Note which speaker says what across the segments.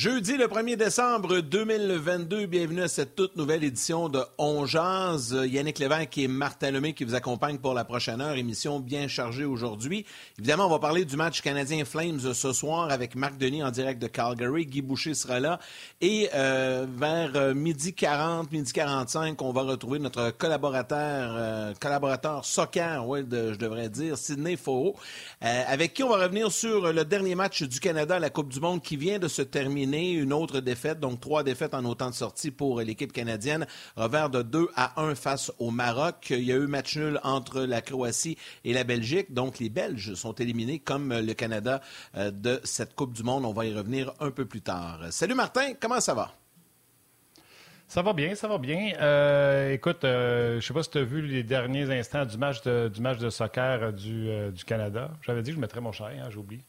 Speaker 1: Jeudi le 1er décembre 2022, bienvenue à cette toute nouvelle édition de On. Yannick Lévesque et Martin Lemay qui vous accompagnent pour la prochaine heure. Émission bien chargée aujourd'hui. Évidemment, on va parler du match canadien Flames ce soir avec Marc Denis en direct de Calgary. Guy Boucher sera là. Et euh, vers midi 40, midi 45, on va retrouver notre collaborateur, euh, collaborateur soccer, ouais, je devrais dire, Sidney Faux, euh, avec qui on va revenir sur le dernier match du Canada à la Coupe du Monde qui vient de se terminer une autre défaite, donc trois défaites en autant de sorties pour l'équipe canadienne, revers de 2 à 1 face au Maroc. Il y a eu match nul entre la Croatie et la Belgique, donc les Belges sont éliminés comme le Canada euh, de cette Coupe du Monde. On va y revenir un peu plus tard. Salut Martin, comment ça va?
Speaker 2: Ça va bien, ça va bien. Euh, écoute, euh, je sais pas si tu as vu les derniers instants du match de, soccer du, Canada. J'avais dit que je mettrais mon chien, hein, j'oublie.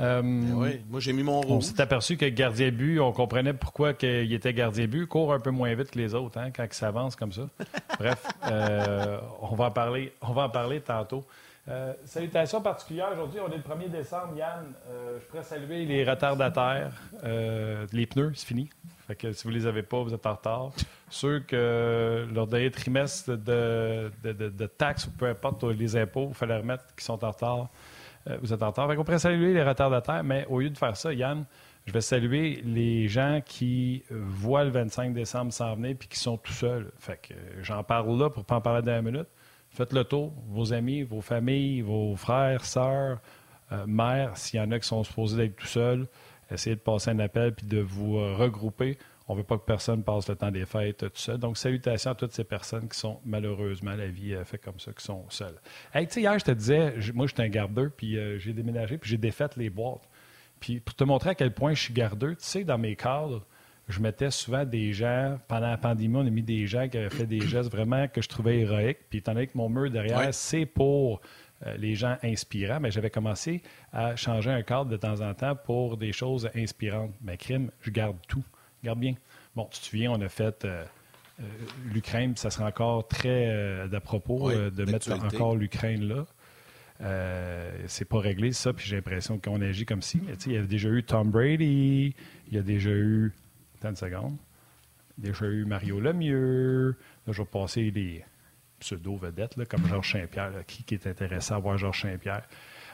Speaker 1: Euh, ben oui, moi j'ai mis mon rouge.
Speaker 2: On s'est aperçu que gardien but, on comprenait pourquoi il était gardien but, court un peu moins vite que les autres hein, quand il s'avance comme ça. Bref, euh, on, va en parler, on va en parler tantôt. Euh, salutations particulières. Aujourd'hui, on est le 1er décembre. Yann, je pourrais saluer les retardataires. les pneus, c'est fini. Fait que si vous ne les avez pas, vous êtes en retard. Ceux que leur dernier trimestre de, de, de, de taxes ou peu importe les impôts, il fallait remettre qui sont en retard. Euh, vous êtes en retard. on pourrait saluer les retardataires, mais au lieu de faire ça, Yann, je vais saluer les gens qui voient le 25 décembre s'en venir puis qui sont tout seuls. Fait que euh, j'en parle là pour pas en parler dans minute. Faites le tour, vos amis, vos familles, vos frères, sœurs, euh, mères, s'il y en a qui sont supposés d'être tout seuls, essayez de passer un appel puis de vous regrouper. On ne veut pas que personne passe le temps des fêtes tout seul. Donc, salutations à toutes ces personnes qui sont malheureusement, la vie fait comme ça, qui sont seules. Hey, tu sais, hier, je te disais, moi, je suis un gardeur, puis euh, j'ai déménagé, puis j'ai défait les boîtes. Puis pour te montrer à quel point je suis gardeur, tu sais, dans mes cadres, je mettais souvent des gens, pendant la pandémie, on a mis des gens qui avaient fait des gestes vraiment que je trouvais héroïques. Puis étant donné que mon mur derrière, c'est pour euh, les gens inspirants, mais j'avais commencé à changer un cadre de temps en temps pour des choses inspirantes. Mais crime, je garde tout. Garde bien. Bon, tu te souviens, on a fait euh, euh, l'Ukraine, ça sera encore très euh, d'à propos de mettre encore l'Ukraine là. c'est pas réglé ça, puis j'ai l'impression qu'on agit comme si. Mais il y a déjà eu Tom Brady, il y a déjà eu. Attends une seconde. Il y a déjà eu Mario Lemieux. Là, je vais passer les pseudo-vedettes, comme Georges Saint-Pierre, qui, qui, est intéressant à voir Georges Saint-Pierre.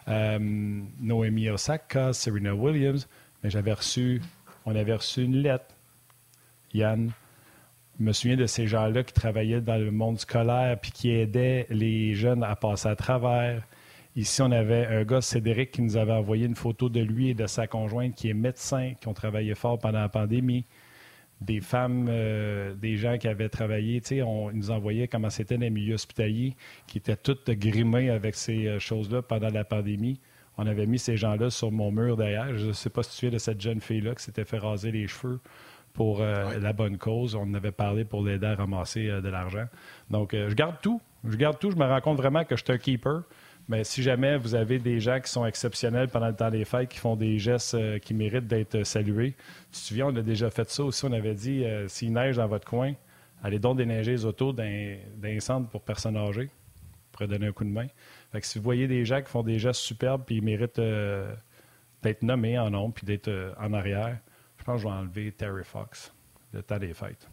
Speaker 2: Noémie Osaka, Serena Williams. Mais j'avais reçu on avait reçu une lettre, Yann. Je me souviens de ces gens-là qui travaillaient dans le monde scolaire puis qui aidaient les jeunes à passer à travers. Ici, on avait un gars, Cédric, qui nous avait envoyé une photo de lui et de sa conjointe qui est médecin, qui ont travaillé fort pendant la pandémie. Des femmes, euh, des gens qui avaient travaillé, tu sais, on nous envoyaient comment c'était les milieux hospitaliers, qui étaient toutes grimés avec ces euh, choses-là pendant la pandémie. On avait mis ces gens-là sur mon mur derrière. Je ne sais pas si tu es de cette jeune fille-là qui s'était fait raser les cheveux pour euh, la bonne cause. On en avait parlé pour l'aider à ramasser euh, de l'argent. Donc, euh, je garde tout. Je garde tout. Je me rends compte vraiment que je suis un keeper. Mais si jamais vous avez des gens qui sont exceptionnels pendant le temps des fêtes, qui font des gestes qui méritent d'être salués, tu te souviens, on a déjà fait ça aussi. On avait dit, s'il neige dans votre coin, allez donc déneiger les autos d'un centre pour personnes âgées. Pour donner un coup de main. Fait que si vous voyez des gens qui font des gestes superbes puis ils méritent d'être nommés en nombre puis d'être en arrière, je pense que je vais enlever Terry Fox, le tas des fêtes.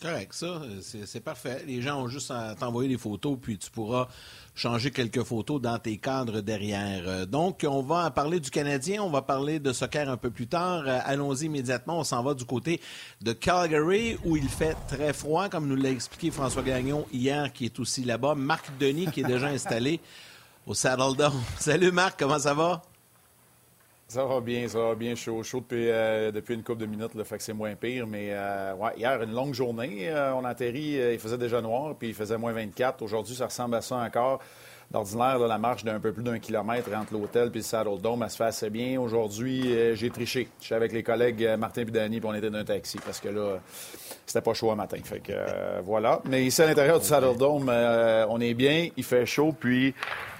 Speaker 1: Correct, ça, c'est parfait. Les gens ont juste à t'envoyer des photos, puis tu pourras changer quelques photos dans tes cadres derrière. Euh, donc, on va parler du Canadien, on va parler de soccer un peu plus tard. Euh, allons-y immédiatement, on s'en va du côté de Calgary, où il fait très froid, comme nous l'a expliqué François Gagnon hier, qui est aussi là-bas. Marc Denis, qui est déjà installé au Saddle Dome. Salut Marc, comment ça va?
Speaker 3: Ça va bien, ça va bien. Chaud, chaud depuis, euh, depuis une couple de minutes, le fait que c'est moins pire. Mais euh, hier, une longue journée. Euh, on a atterri, il faisait déjà noir, puis il faisait moins 24. Aujourd'hui, ça ressemble à ça encore. D'ordinaire, la marche d'un peu plus d'un kilomètre entre l'hôtel et le Saddle Dome, elle se fait assez bien. Aujourd'hui, j'ai triché. Je suis avec les collègues Martin et Danny, puis on était dans un taxi parce que là, c'était pas chaud à matin. Fait que voilà. Mais ici, à l'intérieur du Saddle Dome, on est bien, il fait chaud, puis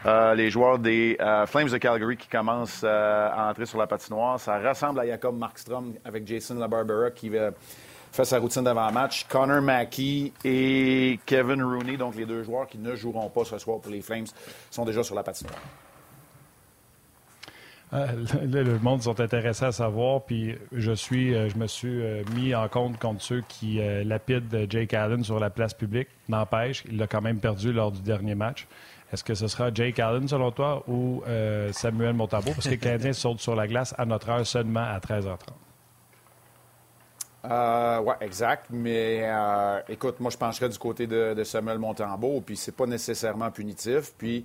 Speaker 3: euh, les joueurs des euh, Flames de Calgary qui commencent euh, à entrer sur la patinoire. Ça ressemble à Jacob Markstrom avec Jason LaBarbera qui fait sa routine d'avant-match. Connor Mackey et Kevin Rooney, donc les deux joueurs qui ne joueront pas ce soir pour les Flames, sont déjà sur la patinoire.
Speaker 2: le monde sont intéressés à savoir, puis je suis, je me suis mis en compte contre ceux qui lapident Jake Allen sur la place publique. N'empêche, il l'a quand même perdu lors du dernier match. Est-ce que ce sera Jake Allen, selon toi, ou euh, Samuel Montambeau? Parce que les Canadiens sautent sur la glace à notre heure seulement à 13h30.
Speaker 3: Euh, oui, exact. Mais euh, écoute, moi, je pencherais du côté de, Samuel Montembeau, puis c'est pas nécessairement punitif. Puis,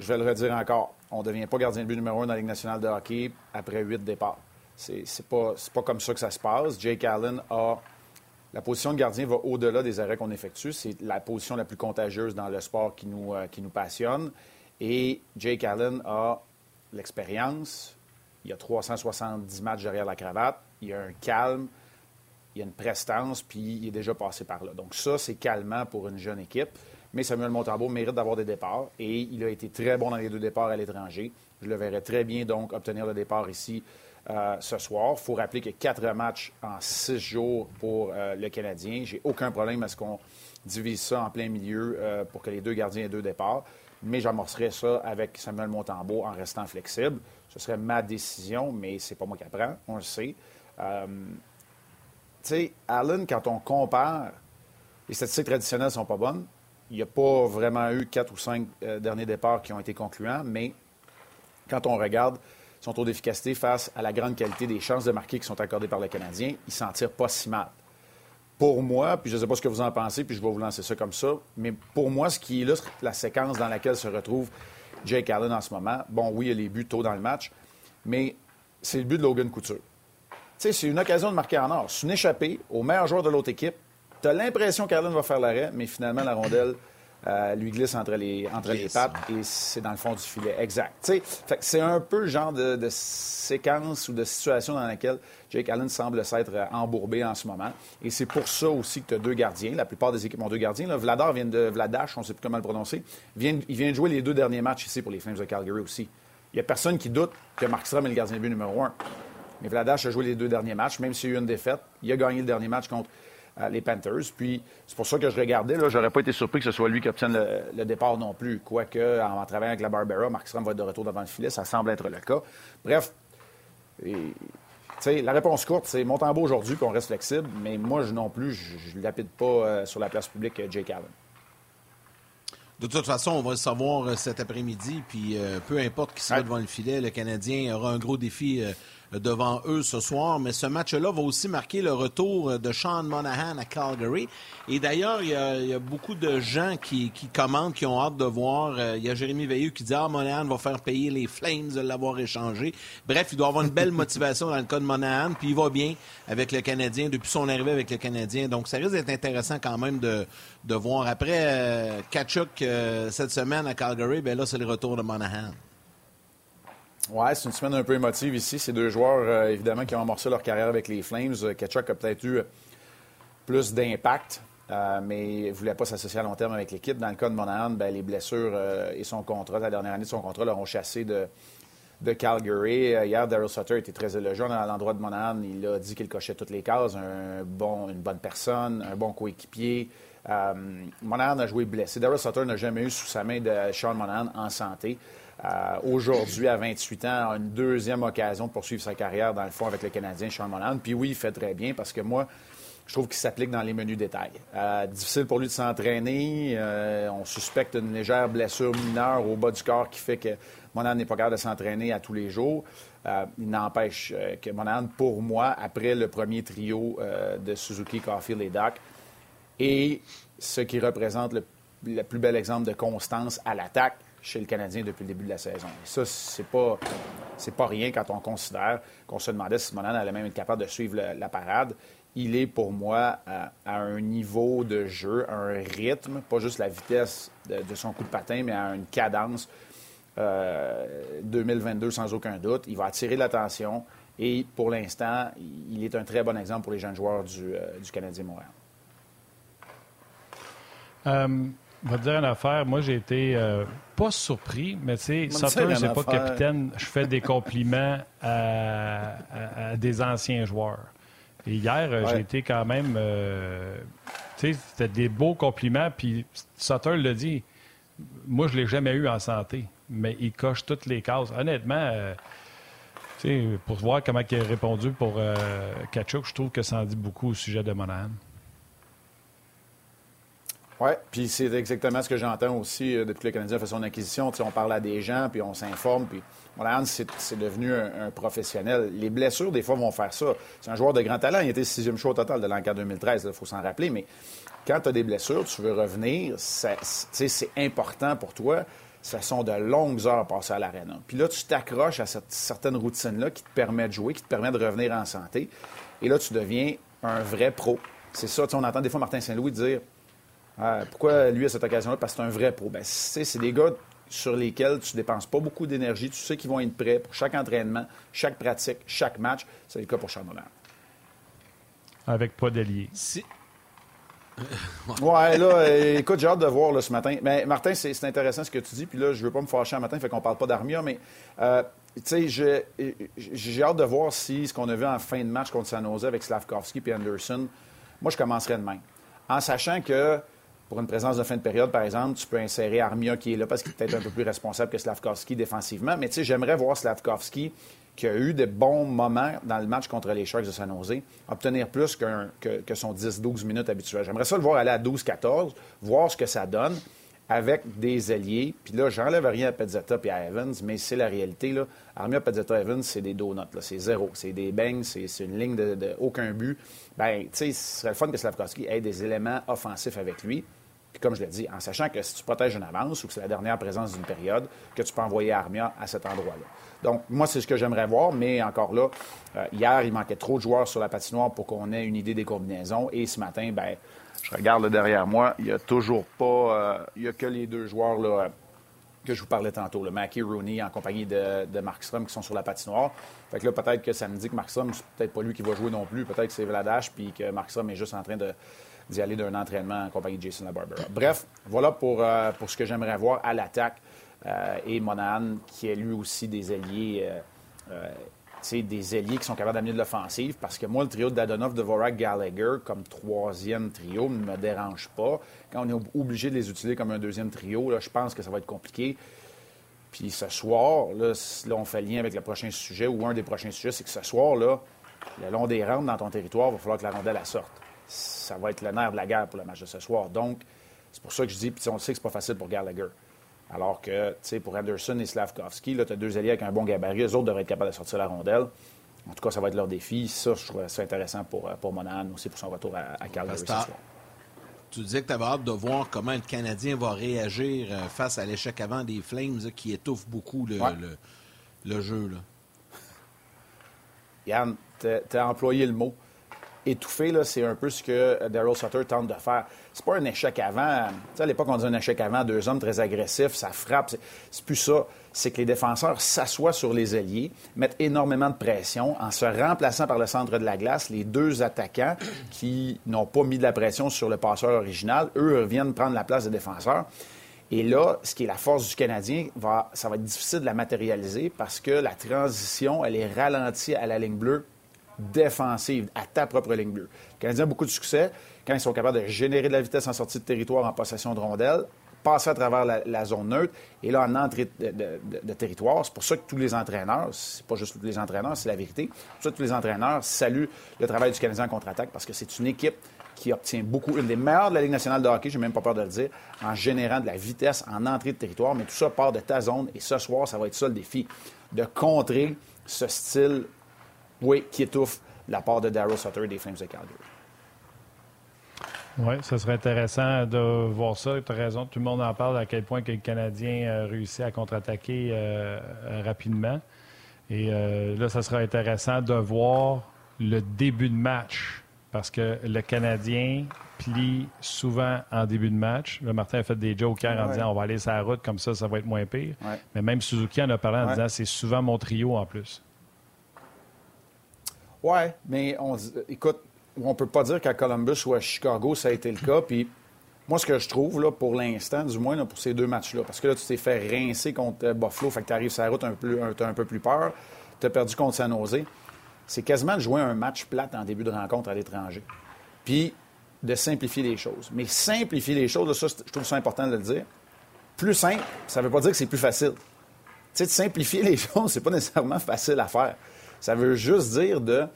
Speaker 3: je vais le redire encore, on ne devient pas gardien de but numéro un dans la Ligue nationale de hockey après huit départs. C'est pas, pas comme ça que ça se passe. Jake Allen a la position de gardien va au-delà des arrêts qu'on effectue. C'est la position la plus contagieuse dans le sport qui nous, euh, qui nous passionne. Et Jake Allen a l'expérience. Il a 370 matchs derrière la cravate. Il a un calme. Il a une prestance. Puis il est déjà passé par là. Donc ça, c'est calmant pour une jeune équipe. Mais Samuel Montembeau mérite d'avoir des départs. Et il a été très bon dans les deux départs à l'étranger. Je le verrais très bien, donc, obtenir le départ ici euh, ce soir. Il faut rappeler y a quatre matchs en six jours pour euh, le Canadien. J'ai aucun problème à ce qu'on divise ça en plein milieu euh, pour que les deux gardiens aient deux départs. Mais j'amorcerai ça avec Samuel Montembeau en restant flexible. Ce serait ma décision, mais c'est pas moi qui apprends, on le sait. Tu sais, Allen, quand on compare, les statistiques traditionnelles ne sont pas bonnes. Il n'y a pas vraiment eu quatre ou cinq derniers départs qui ont été concluants, mais quand on regarde son taux d'efficacité face à la grande qualité des chances de marquer qui sont accordées par le Canadien, il s'en tire pas si mal. Pour moi, puis je ne sais pas ce que vous en pensez, puis je vais vous lancer ça comme ça, mais pour moi, ce qui illustre la séquence dans laquelle se retrouve Jake Allen en ce moment, bon, oui, il y a les buts tôt dans le match, mais c'est le but de Logan Couture. Sais, c'est une occasion de marquer en or. C'est une échappée au meilleur joueur de l'autre équipe. Tu as l'impression qu'Allen va faire l'arrêt, mais finalement, la rondelle euh, lui glisse entre les, entre les pattes et c'est dans le fond du filet. Exact. C'est un peu le genre de, séquence ou de situation dans laquelle Jake Allen semble s'être embourbé en ce moment. Et c'est pour ça aussi que tu as deux gardiens. La plupart des équipes ont deux gardiens. Vladar vient de Vladash, on ne sait plus comment le prononcer. il vient de jouer les deux derniers matchs ici pour les Flames de Calgary aussi. Il n'y a personne qui doute que Markstrom est le gardien de but numéro un. Mais Vladash a joué les deux derniers matchs, même s'il y a eu une défaite. Il a gagné le dernier match contre les Panthers. Puis c'est pour ça que je regardais. Là, j'aurais pas été surpris que ce soit lui qui obtienne le, départ non plus. Quoique, en, travaillant avec la Barbera, Markstrom va être de retour devant le filet. Ça semble être le cas. Bref, la réponse courte, c'est Montembeau aujourd'hui, qu'on reste flexible. Mais moi, je non plus, je ne lapide pas euh, sur la place publique euh, Jake Allen.
Speaker 1: De toute façon, on va le savoir euh, cet après-midi. Puis peu importe qui sera devant le filet, le Canadien aura un gros défi devant eux ce soir. Mais ce match-là va aussi marquer le retour de Sean Monahan à Calgary. Et d'ailleurs, il, y, a beaucoup de gens qui, qui commentent, qui ont hâte de voir. Euh, il y a Jérémy Veilleux qui dit Ah, Monahan va faire payer les Flames de l'avoir échangé. Bref, il doit avoir une belle motivation dans le cas de Monahan. Puis il va bien avec le Canadien depuis son arrivée avec le Canadien. Donc, ça risque d'être intéressant quand même de, de voir. Après euh, Kachuk euh, cette semaine à Calgary, ben là, c'est le retour de Monahan.
Speaker 3: Oui, c'est une semaine un peu émotive ici. Ces deux joueurs, euh, évidemment, qui ont amorcé leur carrière avec les Flames. Euh, Ketchuk a peut-être eu plus d'impact, euh, mais ne voulait pas s'associer à long terme avec l'équipe. Dans le cas de Monahan, ben, les blessures et son contrat, la dernière année de son contrat, l'auront chassé de, Calgary. Hier, Daryl Sutter était très élogieux à l'endroit de Monahan. Il a dit qu'il cochait toutes les cases, une bonne personne, un bon coéquipier. Monahan a joué blessé. Daryl Sutter n'a jamais eu sous sa main de Sean Monahan en santé. Euh, aujourd'hui, à 28 ans, a une deuxième occasion de poursuivre sa carrière, dans le fond, avec le Canadien Sean Monahan. Puis oui, il fait très bien parce que moi, je trouve qu'il s'applique dans les menus détails. Euh, difficile pour lui de s'entraîner. Euh, on suspecte une légère blessure mineure au bas du corps qui fait que Monahan n'est pas capable de s'entraîner à tous les jours. il n'empêche que Monahan, pour moi, après le premier trio de Suzuki, Caulfield et Doc, est ce qui représente le, le plus bel exemple de constance à l'attaque chez le Canadien depuis le début de la saison. Et ça, c'est pas, pas rien quand on considère qu'on se demandait si Monahan allait même être capable de suivre la parade. Il est pour moi à, un niveau de jeu, un rythme, pas juste la vitesse de, son coup de patin, mais à une cadence. 2022 euh, sans aucun doute. Il va attirer l'attention et pour l'instant, il est un très bon exemple pour les jeunes joueurs du, euh, Canadien Montréal.
Speaker 2: Euh, je vais te dire une affaire. Moi, j'ai été euh, pas surpris, mais tu sais, Sutter, c'est pas capitaine. Je fais des compliments à, des anciens joueurs. Et hier, euh, j'ai été quand même. Euh, tu sais, c'était des beaux compliments. Puis Sutter l'a dit. Moi, je l'ai jamais eu en santé, mais il coche toutes les cases. Honnêtement, tu sais, pour voir comment il a répondu pour Kachuk, je trouve que ça en dit beaucoup au sujet de Monahan.
Speaker 3: Oui, puis c'est exactement ce que j'entends aussi euh, depuis que le Canadien fait son acquisition. on parle à des gens, puis on s'informe, puis Monahan, c'est devenu un, professionnel. Les blessures, des fois, vont faire ça. C'est un joueur de grand talent. Il était sixième choix au total de l'enquête 2013, il faut s'en rappeler. Mais quand tu as des blessures, tu veux revenir, c'est important pour toi. Ce sont de longues heures passées à l'arène. Puis là, tu t'accroches à cette certaine routine-là qui te permet de jouer, qui te permet de revenir en santé. Et là, tu deviens un vrai pro. C'est ça, on entend des fois Martin Saint-Louis dire ah, pourquoi lui à cette occasion-là? Parce que c'est un vrai pro. Ben, c'est des gars sur lesquels tu ne dépenses pas beaucoup d'énergie. Tu sais qu'ils vont être prêts pour chaque entraînement, chaque pratique, chaque match. C'est le cas pour Charles
Speaker 2: Avec pas d'alliés.
Speaker 3: Si... ouais, là, écoute, j'ai hâte de voir là, ce matin. Mais Martin, c'est intéressant ce que tu dis. Puis là, je veux pas me fâcher un matin, fait qu'on parle pas d'Armia, mais euh, tu sais, j'ai hâte de voir si ce qu'on a vu en fin de match contre San Jose avec Slavkovski et Anderson, moi, je commencerai demain. En sachant que pour une présence de fin de période, par exemple, tu peux insérer Armia qui est là parce qu'il est peut-être un peu plus responsable que Slavkovski défensivement. Mais tu sais, j'aimerais voir Slavkovski qui a eu de bons moments dans le match contre les Sharks de San Jose, obtenir plus que, son 10-12 minutes habituel. J'aimerais ça le voir aller à 12-14, voir ce que ça donne avec des alliés. Puis là, j'enlève rien à Pezzetta et à Evans, mais c'est la réalité. Là. Armia, Pezzetta, Evans, c'est des donuts. C'est zéro. C'est des bangs, c'est une ligne de, de, aucun but. Ben, tu sais, ce serait le fun que Slavkovski ait des éléments offensifs avec lui comme je l'ai dit, en sachant que si tu protèges une avance ou que c'est la dernière présence d'une période, que tu peux envoyer Armia à cet endroit-là. Donc, moi, c'est ce que j'aimerais voir, mais encore là, euh, hier, il manquait trop de joueurs sur la patinoire pour qu'on ait une idée des combinaisons. Et ce matin, ben, je regarde derrière moi, il n'y a toujours pas. Euh, il n'y a que les deux joueurs là, que je vous parlais tantôt, le Mackie Rooney en compagnie de, de Markstrom qui sont sur la patinoire. Fait que là, peut-être que ça me dit que Markstrom, c'est peut-être pas lui qui va jouer non plus. Peut-être que c'est Vladash, puis que Markstrom est juste en train de d'y aller d'un entraînement en compagnie de Jason LaBarbera. Bref, voilà pour, euh, pour ce que j'aimerais voir à l'attaque. Euh, et Monahan, qui est lui aussi des alliés, euh, des alliés qui sont capables d'amener de l'offensive. Parce que moi, le trio de Dadonov, Dvorak, Gallagher, comme troisième trio, ne me dérange pas. Quand on est obligé de les utiliser comme un deuxième trio, là, je pense que ça va être compliqué. Puis ce soir, là, là, on fait lien avec le prochain sujet, ou un des prochains sujets, c'est que ce soir, là, le long des rangs dans ton territoire, il va falloir que la rondelle la sorte ça va être le nerf de la guerre pour le match de ce soir. Donc, c'est pour ça que je dis, puis on sait que c'est pas facile pour Gallagher. Alors que, tu sais, pour Anderson et Slavkovski, là, tu as deux alliés avec un bon gabarit. Eux autres devraient être capables de sortir la rondelle. En tout cas, ça va être leur défi. Ça, je trouve ça intéressant pour, euh, pour Monahan aussi pour son retour à, à Calgary ce soir.
Speaker 1: Tu disais que tu avais hâte de voir comment le Canadien va réagir euh, face à l'échec avant des Flames qui étouffe beaucoup le, le, jeu. Là.
Speaker 3: Yann, tu as employé le mot étouffé, c'est un peu ce que euh, Daryl Sutter tente de faire. C'est pas un échec avant. à l'époque, on disait un échec avant, deux hommes très agressifs, ça frappe. C'est plus ça. C'est que les défenseurs s'assoient sur les ailiers, mettent énormément de pression en se remplaçant par le centre de la glace. Les deux attaquants qui n'ont pas mis de la pression sur le passeur original, eux reviennent prendre la place des défenseurs. Et là, ce qui est la force du Canadien, ça va être difficile de la matérialiser parce que la transition, elle est ralentie à la ligne bleue défensive à ta propre ligne bleue. Les Canadiens ont beaucoup de succès quand ils sont capables de générer de la vitesse en sortie de territoire en possession de rondelles, passer à travers la, zone neutre et là en entrée de, territoire. C'est pour ça que tous les entraîneurs, c'est pas juste tous les entraîneurs, c'est la vérité, pour tous les entraîneurs saluent le travail du Canadien en contre-attaque parce que c'est une équipe qui obtient beaucoup, une des meilleures de la Ligue nationale de hockey, j'ai même pas peur de le dire, en générant de la vitesse en entrée de territoire, mais tout ça part de ta zone et ce soir, ça va être ça le défi, de contrer ce style oui, qui étouffe la part de Daryl Sutter et des Flames de Calgary.
Speaker 2: Oui, ce serait intéressant de voir ça. Tu as raison, tout le monde en parle à quel point que le Canadien a réussi à contre-attaquer euh, rapidement. Et euh, là, ça sera intéressant de voir le début de match parce que le Canadien plie souvent en début de match. Le Martin a fait des jokes en disant on va aller sur la route, comme ça, ça va être moins pire. Mais même Suzuki en a parlé en disant c'est souvent mon trio en plus.
Speaker 3: Oui, mais on, écoute, on peut pas dire qu'à Columbus ou à Chicago, ça a été le cas. Puis moi, ce que je trouve, là, pour l'instant, du moins pour ces deux matchs-là, parce que là, tu t'es fait rincer contre euh, Buffalo, fait que tu arrives sur la route, un peu, as un peu plus peur, tu as perdu contre San Jose. C'est quasiment de jouer un match plate en début de rencontre à l'étranger. Puis de simplifier les choses. Mais simplifier les choses, ça, je trouve ça important de le dire. Plus simple, ça ne veut pas dire que c'est plus facile. Tu sais, de simplifier les choses, c'est pas nécessairement facile à faire. Ça veut juste dire de,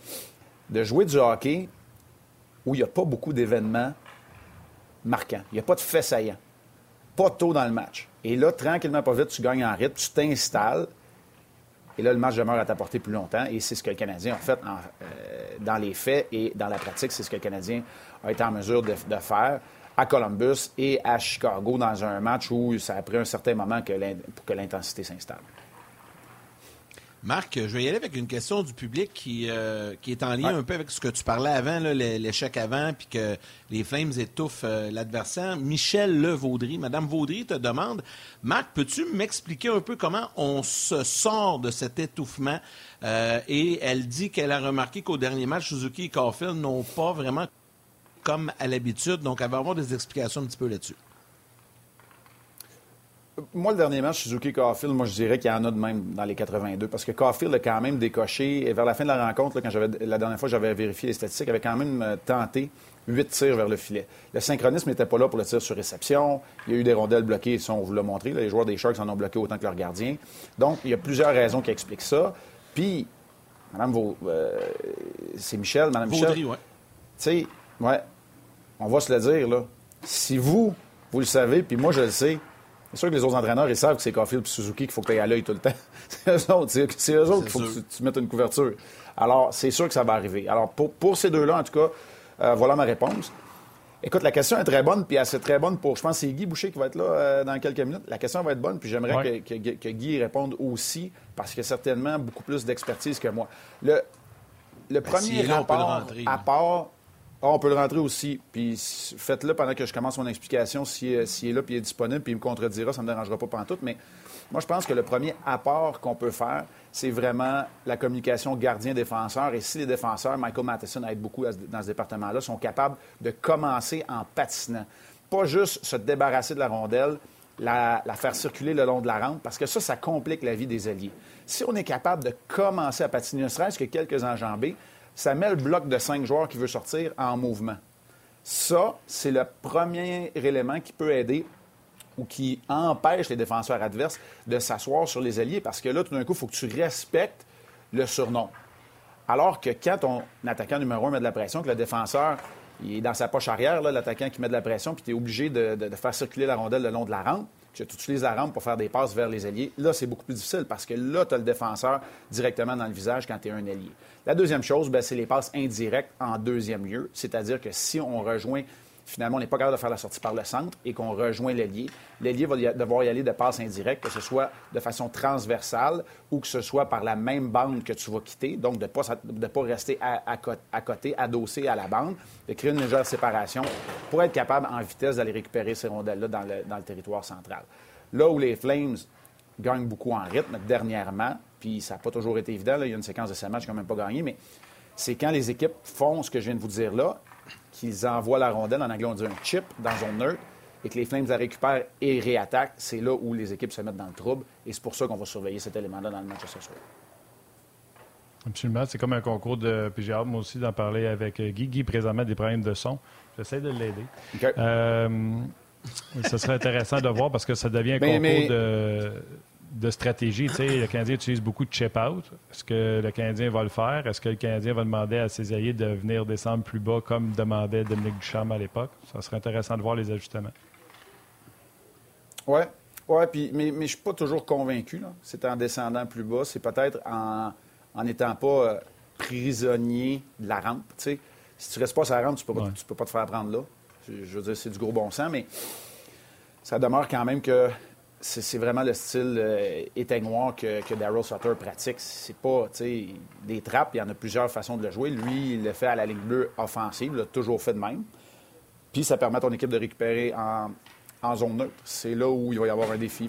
Speaker 3: de jouer du hockey où il n'y a pas beaucoup d'événements marquants. Il n'y a pas de faits saillants. Pas tôt dans le match. Et là, tranquillement, pas vite, tu gagnes en rythme, tu t'installes. Et là, le match demeure à ta portée plus longtemps. Et c'est ce que le Canadien a fait euh, dans les faits et dans la pratique. C'est ce que le Canadien a été en mesure de, faire à Columbus et à Chicago dans un match où ça a pris un certain moment pour que l'intensité s'installe.
Speaker 1: Marc, je vais y aller avec une question du public qui, euh, qui est en lien un peu avec ce que tu parlais avant, l'échec avant, puis que les Flames étouffent euh, l'adversaire. Michel Le Vaudry, Madame Vaudry te demande, Marc, peux-tu m'expliquer un peu comment on se sort de cet étouffement? Euh, et elle dit qu'elle a remarqué qu'au dernier match, Suzuki et Caulfield n'ont pas vraiment comme à l'habitude, donc elle va avoir des explications un petit peu là-dessus.
Speaker 3: Moi, le dernier match, Suzuki Caulfield, moi, je dirais qu'il y en a de même dans les 82, parce que Caulfield a quand même décoché, et vers la fin de la rencontre, quand j'avais, la dernière fois j'avais vérifié les statistiques, avait quand même euh, tenté huit tirs vers le filet. Le synchronisme n'était pas là pour le tir sur réception. Il y a eu des rondelles bloquées, ça, on vous l'a montré. les joueurs des Sharks en ont bloqué autant que leurs gardiens. Donc, il y a plusieurs raisons qui expliquent ça. Puis, Madame euh, c'est Michel, Madame
Speaker 1: Vaudry,
Speaker 3: Michel. ouais. Tu sais, ouais, on va se le dire, là. Si vous, vous le savez, puis moi, je le sais, c'est sûr que les autres entraîneurs, ils savent que c'est Caulfield et Suzuki qu'il faut que tu à l'œil tout le temps. c'est eux autres, c'est, eux autres qu'il faut que tu, mettes une couverture. Alors, c'est sûr que ça va arriver. Alors, pour, ces deux-là, en tout cas, euh, voilà ma réponse. Écoute, la question est très bonne, puis elle est très bonne pour. Je pense que c'est Guy Boucher qui va être là euh, dans quelques minutes. La question va être bonne, puis j'aimerais que, que, Guy réponde aussi, parce qu'il a certainement beaucoup plus d'expertise que moi. Le, le ben, premier rapport, à part ah, on peut le rentrer aussi. Puis faites-le pendant que je commence mon explication. S'il est là, puis il est disponible, puis il me contredira, ça ne me dérangera pas pendant tout. Mais moi, je pense que le premier apport qu'on peut faire, c'est vraiment la communication gardien-défenseur. Et si les défenseurs, Michael Matheson aide beaucoup dans ce département-là, sont capables de commencer en patinant. Pas juste se débarrasser de la rondelle, la, la, faire circuler le long de la rampe, parce que ça, ça complique la vie des alliés. Si on est capable de commencer à patiner, ne serait-ce que quelques enjambées, ça met le bloc de cinq joueurs qui veut sortir en mouvement. Ça, c'est le premier élément qui peut aider ou qui empêche les défenseurs adverses de s'asseoir sur les alliés parce que là, tout d'un coup, il faut que tu respectes le surnom. Alors que quand ton attaquant numéro un met de la pression, que le défenseur est dans sa poche arrière, l'attaquant qui met de la pression, puis tu es obligé de, faire circuler la rondelle le long de la rampe, que tu utilises la rampe pour faire des passes vers les alliés, là, c'est beaucoup plus difficile parce que là, tu as le défenseur directement dans le visage quand tu es un allié. La deuxième chose, ben, c'est les passes indirectes en deuxième lieu, c'est-à-dire que si on rejoint finalement, on n'est pas capable de faire la sortie par le centre et qu'on rejoint l'ailier, l'ailier va devoir y aller de passe indirecte, que ce soit de façon transversale ou que ce soit par la même bande que tu vas quitter, donc de ne pas, de pas rester à, côté, adossé à la bande, de créer une légère séparation pour être capable en vitesse d'aller récupérer ces rondelles-là dans le, dans le territoire central. Là où les Flames gagnent beaucoup en rythme dernièrement, puis ça n'a pas toujours été évident, il y a une séquence de ces matchs qui n'ont même pas gagné, mais c'est quand les équipes font ce que je viens de vous dire là, qu'ils envoient la rondelle, en anglais on dit un chip, dans zone neutre, et que les Flames la récupèrent et réattaquent, c'est là où les équipes se mettent dans le trouble. Et c'est pour ça qu'on va surveiller cet élément-là dans le match ce soir.
Speaker 2: Absolument. C'est comme un concours de. Puis j'ai hâte, moi aussi, d'en parler avec euh, Guy. Guy, présentement, des problèmes de son. J'essaie de l'aider. Euh, ce serait intéressant de voir parce que ça devient un concours de de stratégie. Tu sais, le Canadien utilise beaucoup de chip-out. Est-ce que le Canadien va le faire? Est-ce que le Canadien va demander à ses alliés de venir descendre plus bas comme demandait Dominique Ducharme à l'époque? Ça serait intéressant de voir les ajustements.
Speaker 3: Oui. Ouais, puis, mais, mais je ne suis pas toujours convaincu. C'est en descendant plus bas. C'est peut-être en n'étant pas euh, prisonnier de la rampe. Si tu ne restes pas sur la rampe, tu ne peux, peux, pas te faire prendre là. Je veux dire, c'est du gros bon sens, mais ça demeure quand même que c'est vraiment le style euh, éteignoir que, que Daryl Sutter pratique. C'est pas, des trappes, il y en a plusieurs façons de le jouer. Lui, il le fait à la ligne bleue offensive, il l'a toujours fait de même. Puis ça permet à ton équipe de récupérer en, zone neutre. C'est là où il va y avoir un défi.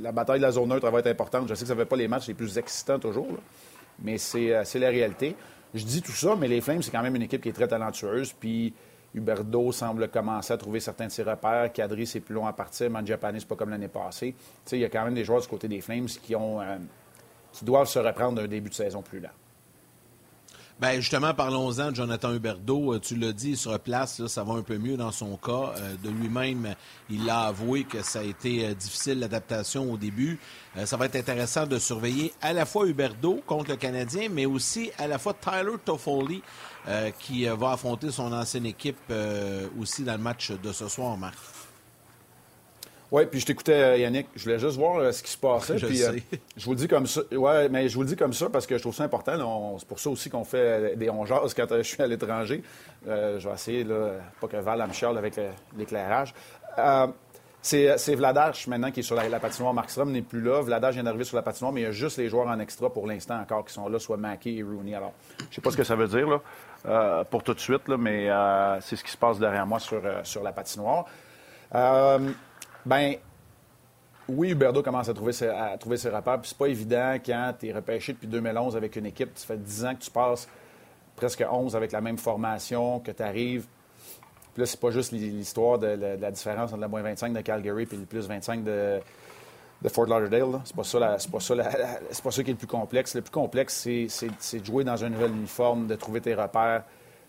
Speaker 3: La bataille de la zone neutre va être importante. Je sais que ça ne fait pas les matchs les plus excitants toujours, mais euh, c'est la réalité. Je dis tout ça, mais les Flames, c'est quand même une équipe qui est très talentueuse. Puis Huberdo semble commencer à trouver certains de ses repères. Kadri, c'est plus long à partir. Mangiapane, c'est pas comme l'année passée. Il y a quand même des joueurs du côté des Flames qui, ont, euh, qui doivent se reprendre d'un début de saison plus lent.
Speaker 1: Bien, justement, parlons-en de Jonathan Huberdeau. Euh, tu l'as dit, sur place, ça va un peu mieux dans son cas. Euh, de lui-même, il a avoué que ça a été difficile, l'adaptation au début. ça va être intéressant de surveiller à la fois Huberdeau contre le Canadien, mais aussi à la fois Tyler Toffoli euh, qui euh, va affronter son ancienne équipe euh, aussi dans le match de ce soir, Marc.
Speaker 3: Oui, puis je t'écoutais, Yannick. Je voulais juste voir ce qui se passait.
Speaker 1: Je,
Speaker 3: puis, je vous le dis comme ça. Ouais, mais je vous le dis comme ça parce que je trouve ça important. C'est pour ça aussi qu'on fait des ongeas quand je suis à l'étranger. je vais essayer, là, pas que Val me avec l'éclairage. C'est Vladash maintenant qui est sur la, patinoire. Markstrom n'est plus là. Vladash vient d'arriver sur la patinoire, mais il y a juste les joueurs en extra pour l'instant encore qui sont là, soit Mackey et Rooney. Alors, je ne sais pas ce que ça veut dire là, euh, pour tout de suite, là, mais euh, c'est ce qui se passe derrière moi sur, euh, sur la patinoire. Ben, oui, Huberdo commence à trouver ses, trouver ses repères. Puis c'est pas évident quand tu es repêché depuis 2011 avec une équipe. Tu fais 10 ans que tu passes presque 11 avec la même formation, que tu arrives puis là, c'est pas juste l'histoire de, la différence entre la moins 25 de Calgary et le plus 25 de, Fort Lauderdale. C'est pas ça, c'est pas ça, c'est pas ça qui est le plus complexe. Le plus complexe, c'est, de jouer dans un nouvel uniforme, de trouver tes repères,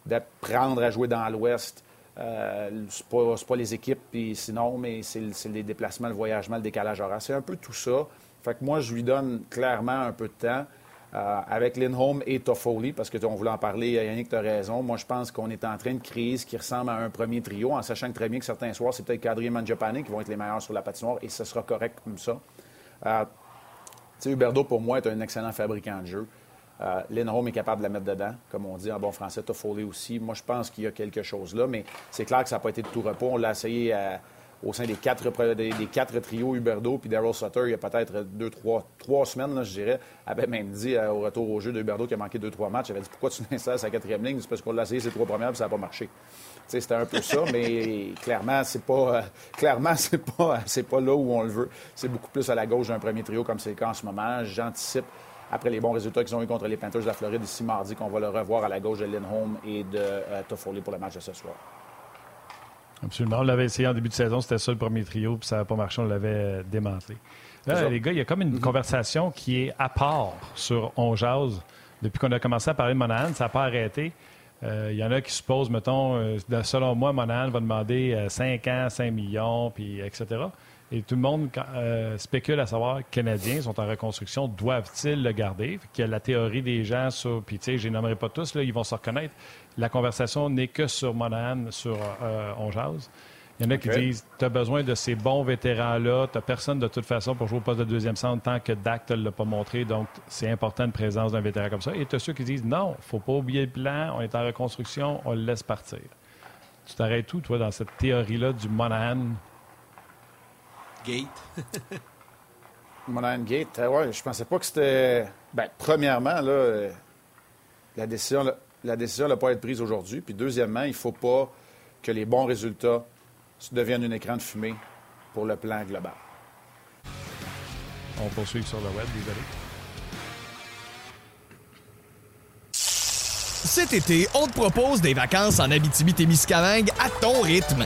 Speaker 3: d'apprendre à jouer dans l'Ouest. Euh, c'est, pas, pas, les équipes, puis sinon, mais c'est, les déplacements, le voyagement, le décalage horaire. C'est un peu tout ça. Fait que moi, je lui donne clairement un peu de temps. Euh, avec Lindholm et Toffoli, parce que on voulait en parler, Yannick, tu as raison. Moi, je pense qu'on est en train de créer ce qui ressemble à un premier trio, en sachant très bien que certains soirs, c'est peut-être Kadri et Mangiapane qui vont être les meilleurs sur la patinoire, et ce sera correct comme ça. Euh, tu sais, Huberdo, pour moi, est un excellent fabricant de jeu. Euh, Lindholm est capable de la mettre dedans, comme on dit en bon français. Toffoli aussi. Moi, je pense qu'il y a quelque chose là, mais c'est clair que ça n'a pas été de tout repos. On l'a essayé à au sein des quatre, des, quatre trios Huberdo puis Daryl Sutter, il y a peut-être deux, trois, trois semaines, je dirais, avait même dit euh, au retour au jeu de Huberdo qui a manqué deux, trois matchs, avait dit pourquoi tu à sa quatrième ligne? C'est parce qu'on l'a essayé ces trois premières puis ça n'a pas marché. C'était un peu ça, mais clairement, c'est pas euh, clairement, c'est pas, pas là où on le veut. C'est beaucoup plus à la gauche d'un premier trio comme c'est le cas en ce moment. J'anticipe après les bons résultats qu'ils ont eu contre les Panthers de la Floride ici mardi, qu'on va le revoir à la gauche de Lindholm et de euh, Toffoli pour le match de ce soir.
Speaker 2: Absolument. On l'avait essayé en début de saison, c'était ça le premier trio, puis ça n'a pas marché, on l'avait euh, démantelé. Là, les gars, il y a comme une mm-hmm. conversation qui est à part sur On Jase. Depuis qu'on a commencé à parler de Monahan, ça n'a pas arrêté. Euh, il y en a qui supposent, mettons, euh, selon moi, Monahan va demander 5 ans, 5 millions, puis etc. Et tout le monde spécule à savoir, Canadiens sont en reconstruction, doivent-ils le garder? Y a la théorie des gens sur, puis tu sais, je les nommerai pas tous, là, ils vont se reconnaître la conversation n'est que sur Monahan, sur euh, On Il y en a qui disent tu as besoin de ces bons vétérans-là. Tu n'as personne de toute façon pour jouer au poste de deuxième centre tant que Dak ne l'a pas montré. Donc, c'est important une présence d'un vétéran comme ça. Et tu as ceux qui disent non, faut pas oublier le plan. On est en reconstruction, on le laisse partir. Tu t'arrêtes tout, toi, dans cette théorie-là du Monahan?
Speaker 1: Gate
Speaker 3: Monahan Gate, euh, ouais, je pensais pas que c'était. Ben, premièrement, là, euh, la décision, la décision n'a pas être prise aujourd'hui. Puis deuxièmement, il ne faut pas que les bons résultats deviennent un écran de fumée pour le plan global.
Speaker 2: On poursuit sur le web, désolé.
Speaker 4: Cet été, on te propose des vacances en Abitibi-Témiscamingue à ton rythme.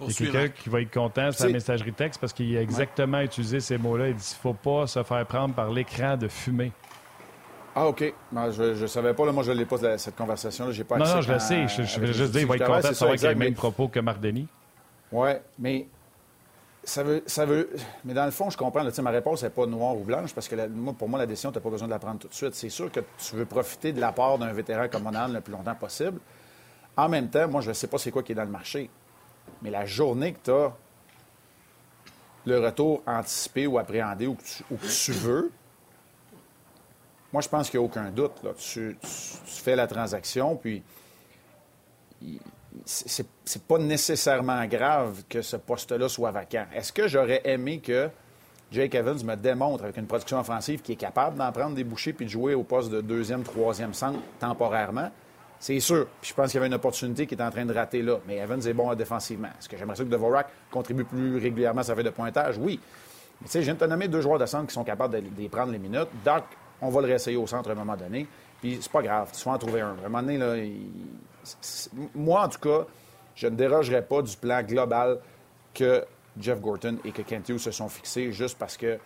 Speaker 2: Il y a quelqu'un qui va être content sur la messagerie texte parce qu'il a exactement utilisé ces mots-là. Il dit qu'il ne faut pas se faire prendre par l'écran de fumée.
Speaker 3: Ah, OK. Ben, je ne savais pas. Là, moi, je ne l'ai pas, cette conversation-là. J'ai pas
Speaker 2: non, non, je le sais. Je, je juste dire, il va être content de savoir qu'il a les mêmes propos que Marc Denis.
Speaker 3: Oui, mais ça veut, ça veut. Mais dans le fond, je comprends. Là, ma réponse n'est pas noire ou blanche parce que moi, pour moi, la décision, tu n'as pas besoin de la prendre tout de suite. C'est sûr que tu veux profiter de la part d'un vétéran comme Monahan le plus longtemps possible. En même temps, moi, je ne sais pas c'est quoi qui est dans le marché. Mais la journée que tu as le retour anticipé ou appréhendé ou que tu, veux, moi, je pense qu'il n'y a aucun doute. Là. Tu, fais la transaction, puis c'est pas nécessairement grave que ce poste-là soit vacant. Est-ce que j'aurais aimé que Jake Evans me démontre avec une production offensive qui est capable d'en prendre des bouchées puis de jouer au poste de deuxième, troisième centre temporairement? C'est sûr. Puis je pense qu'il y avait une opportunité qui est en train de rater là. Mais Evans est bon défensivement. Est-ce que j'aimerais ça que Devorak contribue plus régulièrement à sa feuille de pointage? Oui. Mais tu sais, je viens de deux joueurs de centre qui sont capables de, prendre les minutes. Donc, on va le réessayer au centre à un moment donné. Puis c'est pas grave. Tu vas en trouver un. À un moment donné, là, moi, en tout cas, je ne dérogerai pas du plan global que Jeff Gorton et que Kent Hughes se sont fixés juste parce que,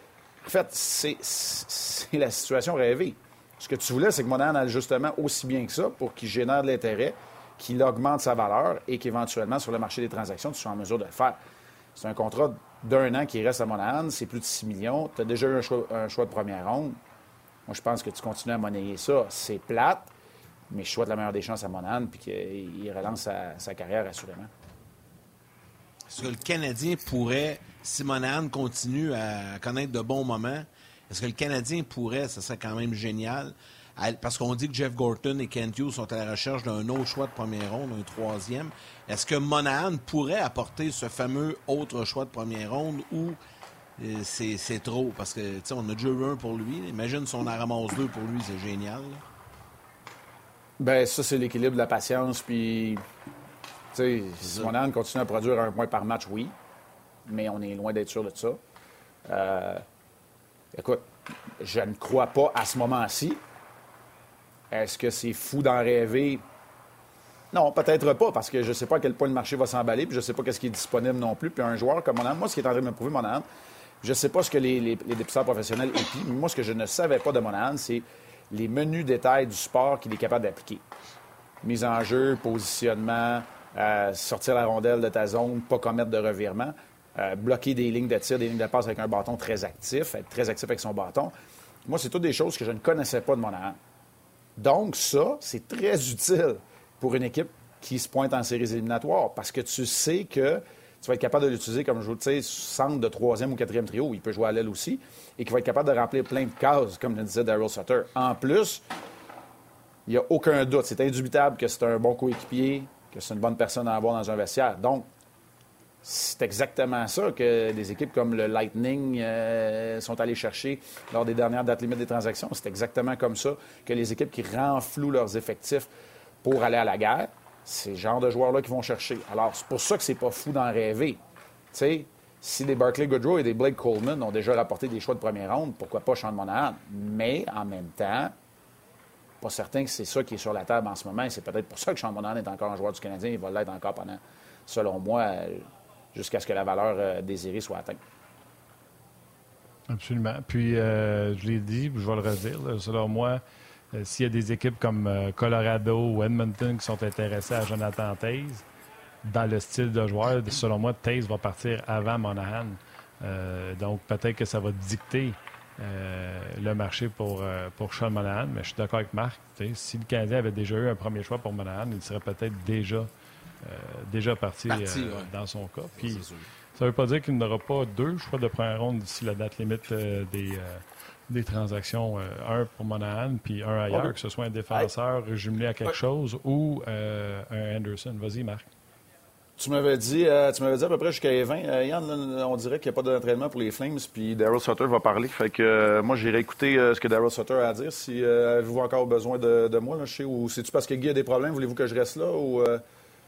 Speaker 3: en fait, c'est la situation rêvée. Ce que tu voulais, c'est que Monahan aille justement aussi bien que ça pour qu'il génère de l'intérêt, qu'il augmente sa valeur et qu'éventuellement, sur le marché des transactions, tu sois en mesure de le faire. C'est un contrat d'un an qui reste à Monahan, c'est plus de 6 millions. Tu as déjà eu un choix, de première ronde. Moi, je pense que tu continues à monnayer ça. C'est plate, mais je souhaite la meilleure des chances à Monahan puis qu'il relance sa, carrière assurément.
Speaker 1: Est-ce que le Canadien pourrait, si Monahan continue à connaître de bons moments, est-ce que le Canadien pourrait, ça serait quand même génial, parce qu'on dit que Jeff Gorton et Kent Hughes sont à la recherche d'un autre choix de première ronde, un troisième. Est-ce que Monahan pourrait apporter ce fameux autre choix de première ronde ou euh, c'est trop? Parce que, tu on a déjà eu un pour lui. Imagine si on en ramasse deux pour lui, c'est génial.
Speaker 3: Ben ça, c'est l'équilibre de la patience. Puis, tu sais, si Monahan continue à produire un point par match, oui. Mais on est loin d'être sûr de ça. Euh, écoute, je ne crois pas à ce moment-ci. Est-ce que c'est fou d'en rêver? Non, peut-être pas, parce que je ne sais pas à quel point le marché va s'emballer, puis je ne sais pas ce qui est disponible non plus. Puis un joueur comme Monahan, moi, ce qui est en train de me prouver Monahan, je ne sais pas ce que les, les, professionnels épient, mais moi, ce que je ne savais pas de Monahan, c'est les menus détails du sport qu'il est capable d'appliquer. Mise en jeu, positionnement, euh, sortir la rondelle de ta zone, pas commettre de revirement, euh, bloquer des lignes de tir, des lignes de passe avec un bâton très actif, être très actif avec son bâton. Moi, c'est toutes des choses que je ne connaissais pas de Monahan. Donc, ça, c'est très utile pour une équipe qui se pointe en séries éliminatoires parce que tu sais que tu vas être capable de l'utiliser comme sais, centre de troisième ou quatrième trio. Il peut jouer à l'aile aussi et qui va être capable de remplir plein de cases, comme le disait Daryl Sutter. En plus, il n'y a aucun doute. C'est indubitable que c'est un bon coéquipier, que c'est une bonne personne à avoir dans un vestiaire. Donc, c'est exactement ça que des équipes comme le Lightning euh, sont allées chercher lors des dernières dates limites des transactions. C'est exactement comme ça que les équipes qui renflouent leurs effectifs pour aller à la guerre, c'est le genre de joueurs-là qui vont chercher. Alors, c'est pour ça que c'est pas fou d'en rêver. Sais, si les Barclay Goodrow et des Blake Coleman ont déjà rapporté des choix de première ronde, pourquoi pas Sean Monahan? Mais en même temps, pas certain que c'est ça qui est sur la table en ce moment. C'est peut-être pour ça que Sean Monahan est encore un joueur du Canadien. Il va l'être encore pendant, selon moi, jusqu'à ce que la valeur euh, désirée soit atteinte.
Speaker 2: Absolument. Puis, euh, je l'ai dit, je vais le redire. selon moi, euh, s'il y a des équipes comme Colorado ou Edmonton qui sont intéressées à Jonathan Taze, dans le style de joueur, selon moi, Taze va partir avant Monahan. Donc, peut-être que ça va dicter le marché pour, pour Sean Monahan. Mais je suis d'accord avec Marc. Si le Canadien avait déjà eu un premier choix pour Monahan, il serait peut-être déjà, déjà parti, dans son cas. Puis, ça ne veut pas dire qu'il n'aura pas deux choix de première ronde d'ici la date limite des, des transactions, un pour Monahan puis un ailleurs, que ce soit un défenseur jumelé à quelque chose ou un Anderson. Vas-y, Marc.
Speaker 3: Tu m'avais dit, euh, tu m'avais dit à peu près jusqu'à 20. Euh, Yann, on dirait qu'il n'y a pas d'entraînement pour les Flames, puis Daryl Sutter va parler. Fait que euh, moi, j'irai écouter ce que Daryl Sutter a à dire. Si avez-vous encore besoin de, moi, là, je sais, ou c'est-tu parce que Guy a des problèmes, voulez-vous que je reste là, ou...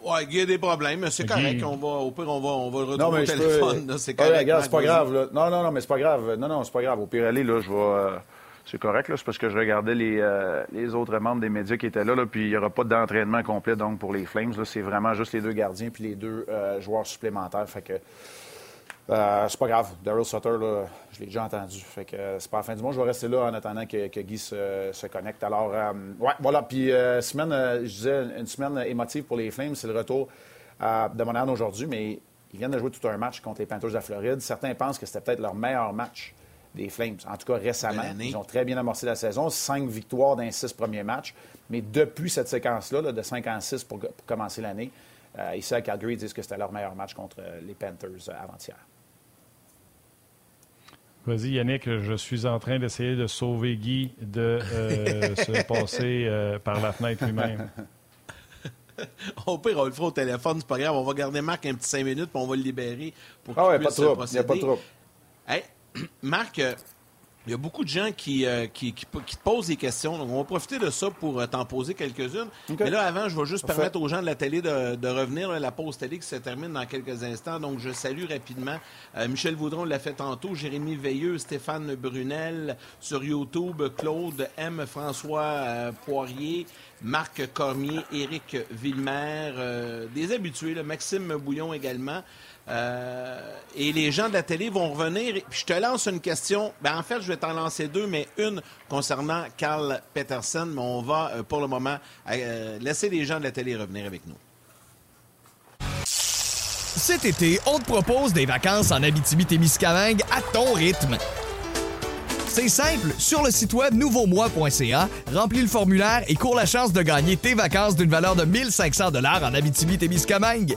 Speaker 1: Ouais, Guy a des problèmes, mais c'est correct. On va, au pire, on va, on va le retrouver au téléphone.
Speaker 3: C'est correct. c'est pas grave. Non, non, non, mais c'est pas grave. Non, non, c'est pas grave. Au pire, allez, là, je vais c'est correct, là. C'est parce que je regardais les, euh, les, autres membres des médias qui étaient là, là puis il n'y aura pas d'entraînement complet donc pour les Flames. C'est vraiment juste les deux gardiens puis les deux euh, joueurs supplémentaires. Fait que euh, c'est pas grave. Daryl Sutter, là, je l'ai déjà entendu. Fait que c'est pas la fin du monde. Je vais rester là en attendant que, que Guy se, se, connecte. Alors, ouais, voilà. Puis semaine, je disais, une semaine émotive pour les Flames. C'est le retour de Monahan aujourd'hui, mais ils viennent de jouer tout un match contre les Panthers de la Floride. Certains pensent que c'était peut-être leur meilleur match des Flames. En tout cas, récemment, ils ont très bien amorcé la saison. Cinq victoires dans les six premiers matchs. Mais depuis cette séquence-là, de 5 en 6 pour, commencer l'année, euh, ici à Calgary, ils disent que c'était leur meilleur match contre euh, les Panthers euh, avant-hier.
Speaker 2: Vas-y, Yannick, je suis en train d'essayer de sauver Guy de se passer par la fenêtre lui-même.
Speaker 1: Au pire, on le fera au téléphone, c'est pas grave. On va garder Marc un petit cinq minutes, puis on va le libérer pour
Speaker 3: ah
Speaker 1: qu'il puisse
Speaker 3: pas
Speaker 1: procéder.
Speaker 3: Il n'y a pas trop.
Speaker 1: Hey, Marc, euh, il y a beaucoup de gens qui, euh, qui, qui, te posent des questions. Donc, on va profiter de ça pour euh, t'en poser quelques-unes. Mais là, avant, je vais juste permettre aux gens de la télé de, revenir. la pause télé qui se termine dans quelques instants. Donc, je salue rapidement Michel Vaudron l'a fait tantôt, Jérémy Veilleux, Stéphane Brunel sur YouTube, Claude M. François Poirier, Marc Cormier, Éric Villemer, des habitués, Maxime Bouillon également. Euh, et les gens de la télé vont revenir. je te lance une question. Ben, en fait, je vais t'en lancer deux, mais une concernant Carl Peterson. Mais on va, euh, pour le moment, euh, laisser les gens de la télé revenir avec nous.
Speaker 4: Cet été, on te propose des vacances en Abitibi-Témiscamingue à ton rythme. C'est simple, sur le site web nouveaumois.ca, remplis le formulaire et cours la chance de gagner tes vacances d'une valeur de 1500 dollars en Abitibi-Témiscamingue.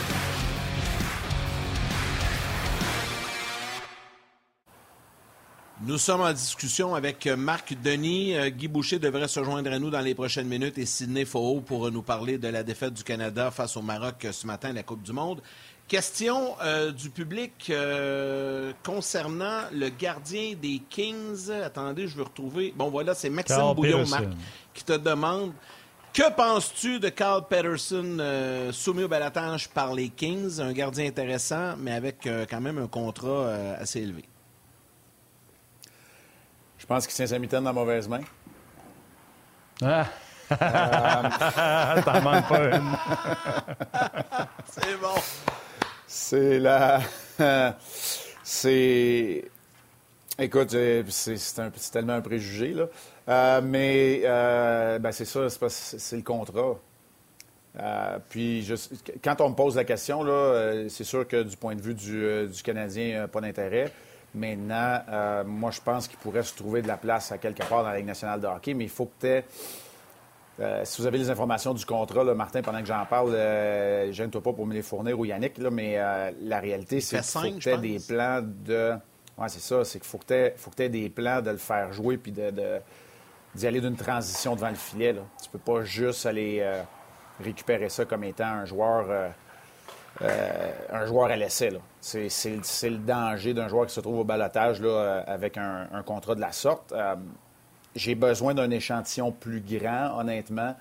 Speaker 1: Nous sommes en discussion avec Marc Denis. Euh, Guy Boucher devrait se joindre à nous dans les prochaines minutes et Sidney Faux pour nous parler de la défaite du Canada face au Maroc ce matin la Coupe du Monde. Question euh, du public euh, concernant le gardien des Kings. Attendez, je veux retrouver. Bon, voilà, c'est Maxime Bouillon, Marc, qui te demande que penses-tu de Carl Peterson soumis au balatage par les Kings? Un gardien intéressant, mais avec quand même un contrat assez élevé.
Speaker 3: Je pense qu'il tient sa mitaine dans mauvaise main.
Speaker 2: Ah! Euh... T'en manques pas une.
Speaker 1: C'est bon.
Speaker 3: C'est la. c'est. Écoute, c'est tellement un préjugé, là. Euh, mais euh, ben c'est ça, c'est le contrat. Euh, puis, quand on me pose la question, là, c'est sûr que du point de vue du, du Canadien, pas d'intérêt. Maintenant, euh, moi, je pense qu'il pourrait se trouver de la place à quelque part dans la Ligue nationale de hockey, mais il faut que tu euh, si vous avez les informations du contrat, Martin, pendant que j'en parle, euh, gêne-toi pas pour me les fournir ou Yannick, là, mais la réalité, c'est qu'il faut que tu aies des plans de. Oui, c'est ça, c'est qu'il faut que tu aies des plans de le faire jouer puis de, d'y aller d'une transition devant le filet. Là. Tu peux pas juste aller récupérer ça comme étant un joueur euh, un joueur à l'essai. C'est, le danger d'un joueur qui se trouve au balotage euh, avec un, contrat de la sorte. Euh, j'ai besoin d'un échantillon plus grand, honnêtement,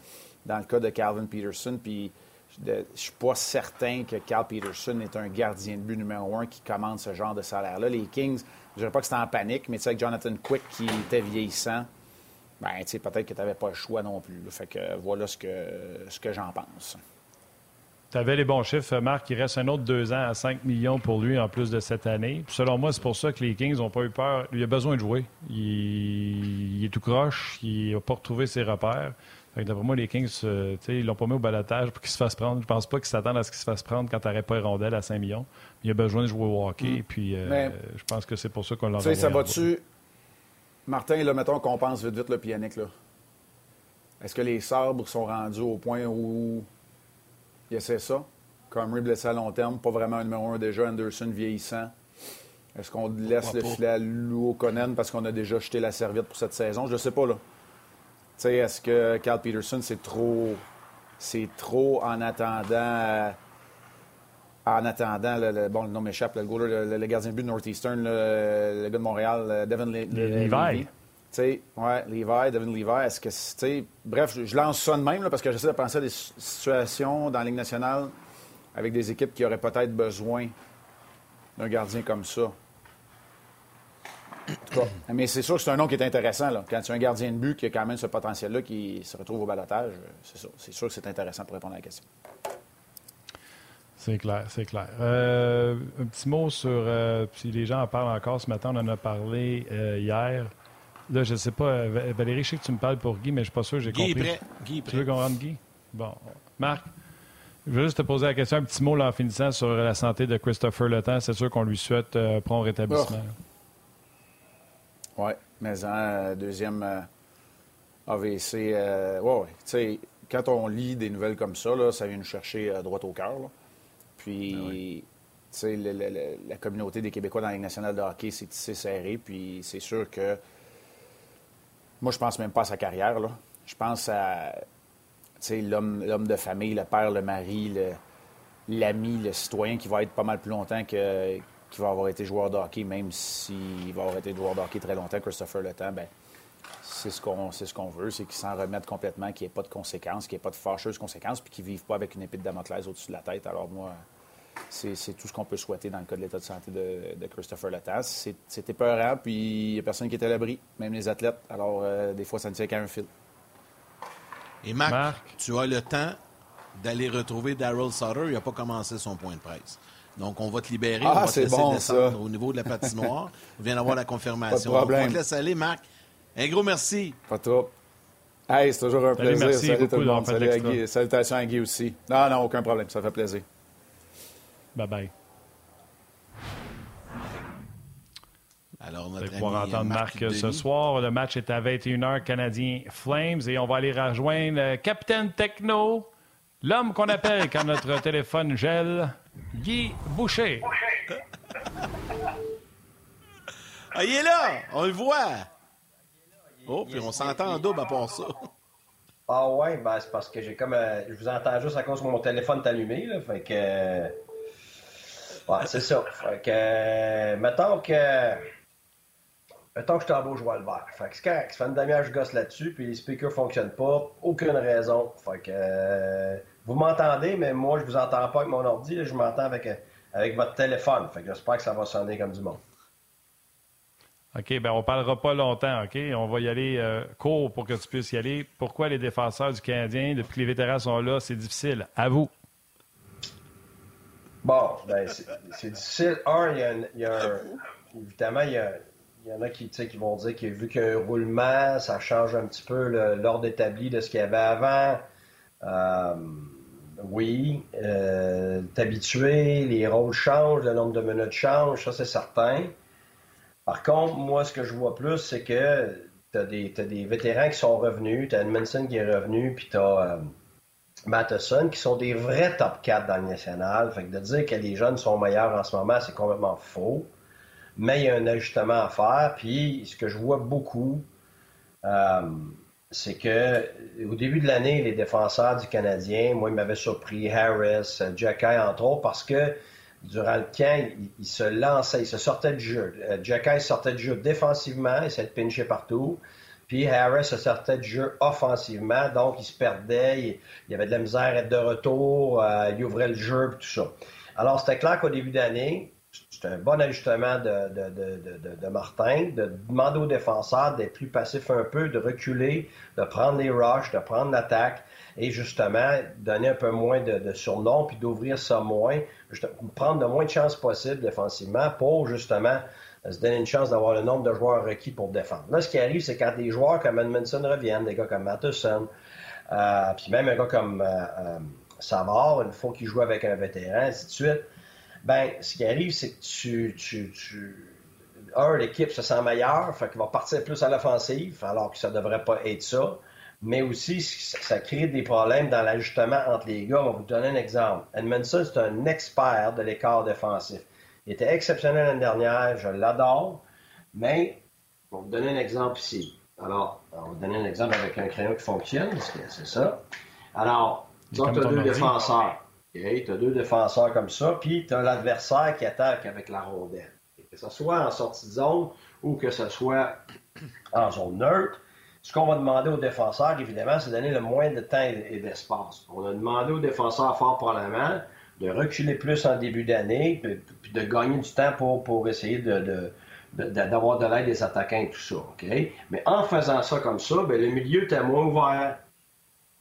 Speaker 3: dans le cas de Calvin Peterson. Puis je ne suis pas certain que Cal Peterson est un gardien de but numéro un qui commande ce genre de salaire-là. Les Kings, je ne dirais pas que c'était en panique, mais avec Jonathan Quick qui était vieillissant, ben, peut-être que tu n'avais pas le choix non plus. Fait que voilà ce que, ce que j'en pense.
Speaker 2: Tu avais les bons chiffres, Marc. Il reste un autre deux ans à 5 millions pour lui en plus de cette année. selon moi, c'est pour ça que les Kings n'ont pas eu peur. Il a besoin de jouer. Il, est tout croche. Il n'a pas retrouvé ses repères. D'après moi, les Kings, euh, ils l'ont pas mis au balatage pour qu'il se fasse prendre. Je pense pas qu'ils s'attendent à ce qu'il se fasse prendre quand tu n'aurais pas les rondelles à 5 millions. Il a besoin de jouer au hockey. Mm. Puis euh, je pense que c'est pour ça qu'on l'a
Speaker 3: ça va-tu. Martin, là, mettons qu'on pense vite vite le pianique. Est-ce que les sabres sont rendus au point où il essaie ça. Comrie blessé à long terme, pas vraiment un numéro un déjà. Anderson vieillissant. Est-ce qu'on laisse le filet à Lou Conan parce qu'on a déjà jeté la serviette pour cette saison? Je ne sais pas, là. Tu sais, est-ce que Carl Peterson, c'est trop... C'est trop en attendant... En attendant, le, bon, le nom m'échappe, le, le, gardien de but de Northeastern, le, gars de Montréal, Devin Levi. Sais, ouais, Levi, Devin Levi, est-ce que, tu bref, je, lance ça de même parce que j'essaie de penser à des situations dans la Ligue nationale avec des équipes qui auraient peut-être besoin d'un gardien comme ça. En tout cas, mais c'est sûr que c'est un nom qui est intéressant. Là. Quand tu as un gardien de but qui a quand même ce potentiel-là qui se retrouve au balotage, c'est sûr, c'est sûr que c'est intéressant pour répondre à la question.
Speaker 2: C'est clair, c'est clair. Euh, un petit mot sur, euh, si les gens en parlent encore ce matin, on en a parlé euh, hier. Là, je ne sais pas, Valérie, je sais que tu me parles pour Guy, mais je ne suis pas sûr que j'ai compris.
Speaker 1: Prêt. Guy
Speaker 2: Tu veux qu'on rentre Guy? Bon. Marc, je veux juste te poser la question, un petit mot là, en finissant sur la santé de Christopher Le Temps. C'est sûr qu'on lui souhaite un prompt rétablissement.
Speaker 3: Oh. Oui, mais en deuxième AVC, ouais, ouais. Tu sais, quand on lit des nouvelles comme ça, là, ça vient nous chercher à droite au cœur. Puis, ah tu sais, la communauté des Québécois dans la Ligue nationale de hockey, c'est tissé serré. Puis, c'est sûr que. Moi, je pense même pas à sa carrière. Là. Je pense à l'homme, de famille, le père, le mari, l'ami, le, citoyen qui va être pas mal plus longtemps que qui va avoir été joueur de hockey, même s'il va avoir été joueur de hockey très longtemps, Christopher Le Temps, ben, c'est ce qu'on ce qu'on veut, c'est qu'ils s'en remettent complètement, qu'il n'y ait pas de conséquences, qu'il n'y ait pas de fâcheuses conséquences, puis qu'ils ne vivent pas avec une épée de Damoclès au-dessus de la tête. Alors moi, c'est tout ce qu'on peut souhaiter dans le cas de l'état de santé de, Christopher Latas. C'est épeurant, puis il n'y a personne qui est à l'abri, même les athlètes. Alors, euh, des fois, ça ne tient qu'à un fil.
Speaker 1: Et Marc, tu as le temps d'aller retrouver Daryl Sutter. Il n'a pas commencé son point de presse. Donc, on va te libérer.
Speaker 3: Ah,
Speaker 1: on va te laisser
Speaker 3: bon,
Speaker 1: descendre au niveau de la patinoire. on vient d'avoir la confirmation.
Speaker 3: Pas de
Speaker 1: on te laisse aller, Marc. Un gros merci.
Speaker 3: Pas trop. Hey, c'est toujours un plaisir.
Speaker 2: Merci
Speaker 3: Salut
Speaker 2: tout le monde.
Speaker 3: Salut à Guy. Salutations à Guy aussi. Non, non, aucun problème. Ça fait plaisir.
Speaker 2: Bye-bye.
Speaker 1: Alors,
Speaker 2: Vous allez pouvoir entendre Marc, ce soir. Le match est à 21h, Canadien Flames. Et on va aller rejoindre le Capitaine Techno, l'homme qu'on appelle quand notre téléphone gèle, Guy Boucher.
Speaker 1: ah, il est là! On le voit! Oh, puis on s'entend en double à part ça.
Speaker 5: Ah ouais, ben c'est parce que j'ai comme... Euh, je vous entends juste à cause que mon téléphone est allumé, là, fait que... Euh, ouais, c'est ça. Euh, mettons que... Mettons que je suis en je vois le vert. Fait que c'est correct. Ça fait une demi-heure je gosse là-dessus, puis les speakers fonctionnent pas. Aucune raison. Fait que... vous m'entendez, mais moi, je vous entends pas avec mon ordi. je m'entends avec, avec votre téléphone. Fait que j'espère que ça va sonner comme du monde.
Speaker 2: OK, ben on parlera pas longtemps, OK? On va y aller euh, court pour que tu puisses y aller. Pourquoi les défenseurs du Canadien, depuis que les vétérans sont là, c'est difficile? À vous.
Speaker 5: Bon, ben c'est difficile. Un, il y a, un, évidemment, il y, en a qui, qui vont dire que vu qu'il y a un roulement, ça change un petit peu l'ordre établi de ce qu'il y avait avant. Euh, oui, euh, t'habituer, les rôles changent, le nombre de minutes change, ça c'est certain. Par contre, moi, ce que je vois plus, c'est que tu as, des vétérans qui sont revenus, tu as Edmondson qui est revenu, puis tu as euh, Matheson qui sont des vrais top 4 dans le national. Fait que de dire que les jeunes sont meilleurs en ce moment, c'est complètement faux. Mais il y a un ajustement à faire. Puis ce que je vois beaucoup, euh, c'est que au début de l'année, les défenseurs du Canadien, moi, ils m'avaient surpris, Harris, Jacky, entre autres, parce que durant le camp, il, se lançait, il se sortait du jeu. Euh, Jacky sortait du jeu défensivement, il s'est pinché partout. Puis Harris se sortait du jeu offensivement, donc il se perdait, il, y avait de la misère à être de retour, euh, il ouvrait le jeu, tout ça. Alors c'était clair qu'au début d'année, c'était un bon ajustement de, de, de, de, Martin, de demander aux défenseurs d'être plus passifs un peu, de reculer, de prendre les rushs, de prendre l'attaque et justement donner un peu moins de, surnom puis d'ouvrir ça moins, prendre le moins de chances possible défensivement pour justement se donner une chance d'avoir le nombre de joueurs requis pour défendre. Là, ce qui arrive, c'est quand des joueurs comme Edmondson reviennent, des gars comme Matheson, euh, puis même un gars comme euh, euh, Savard, une fois qu'il joue avec un vétéran, ainsi de suite, ben, ce qui arrive, c'est que tu, tu, tu un, l'équipe se sent meilleure, fait qu'il va partir plus à l'offensive, alors que ça devrait pas être ça mais aussi ça crée des problèmes dans l'ajustement entre les gars. On va vous donner un exemple. Edmondson, c'est un expert de l'écart défensif. Il était exceptionnel l'année dernière, je l'adore, mais on va vous donner un exemple ici. Alors, on va vous donner un exemple avec un crayon qui fonctionne, c'est ça. Alors, tu as deux défenseurs. tu as deux défenseurs comme ça, puis tu as l'adversaire qui attaque avec la rondelle. Que ce soit en sortie de zone ou que ce soit en zone neutre, ce qu'on va demander aux défenseurs, évidemment, c'est de donner le moins de temps et d'espace. On a demandé aux défenseurs fort probablement de reculer plus en début d'année, puis de gagner du temps pour, pour essayer d'avoir de, l'aide des attaquants et tout ça. Mais en faisant ça comme ça, bien, le milieu était moins ouvert.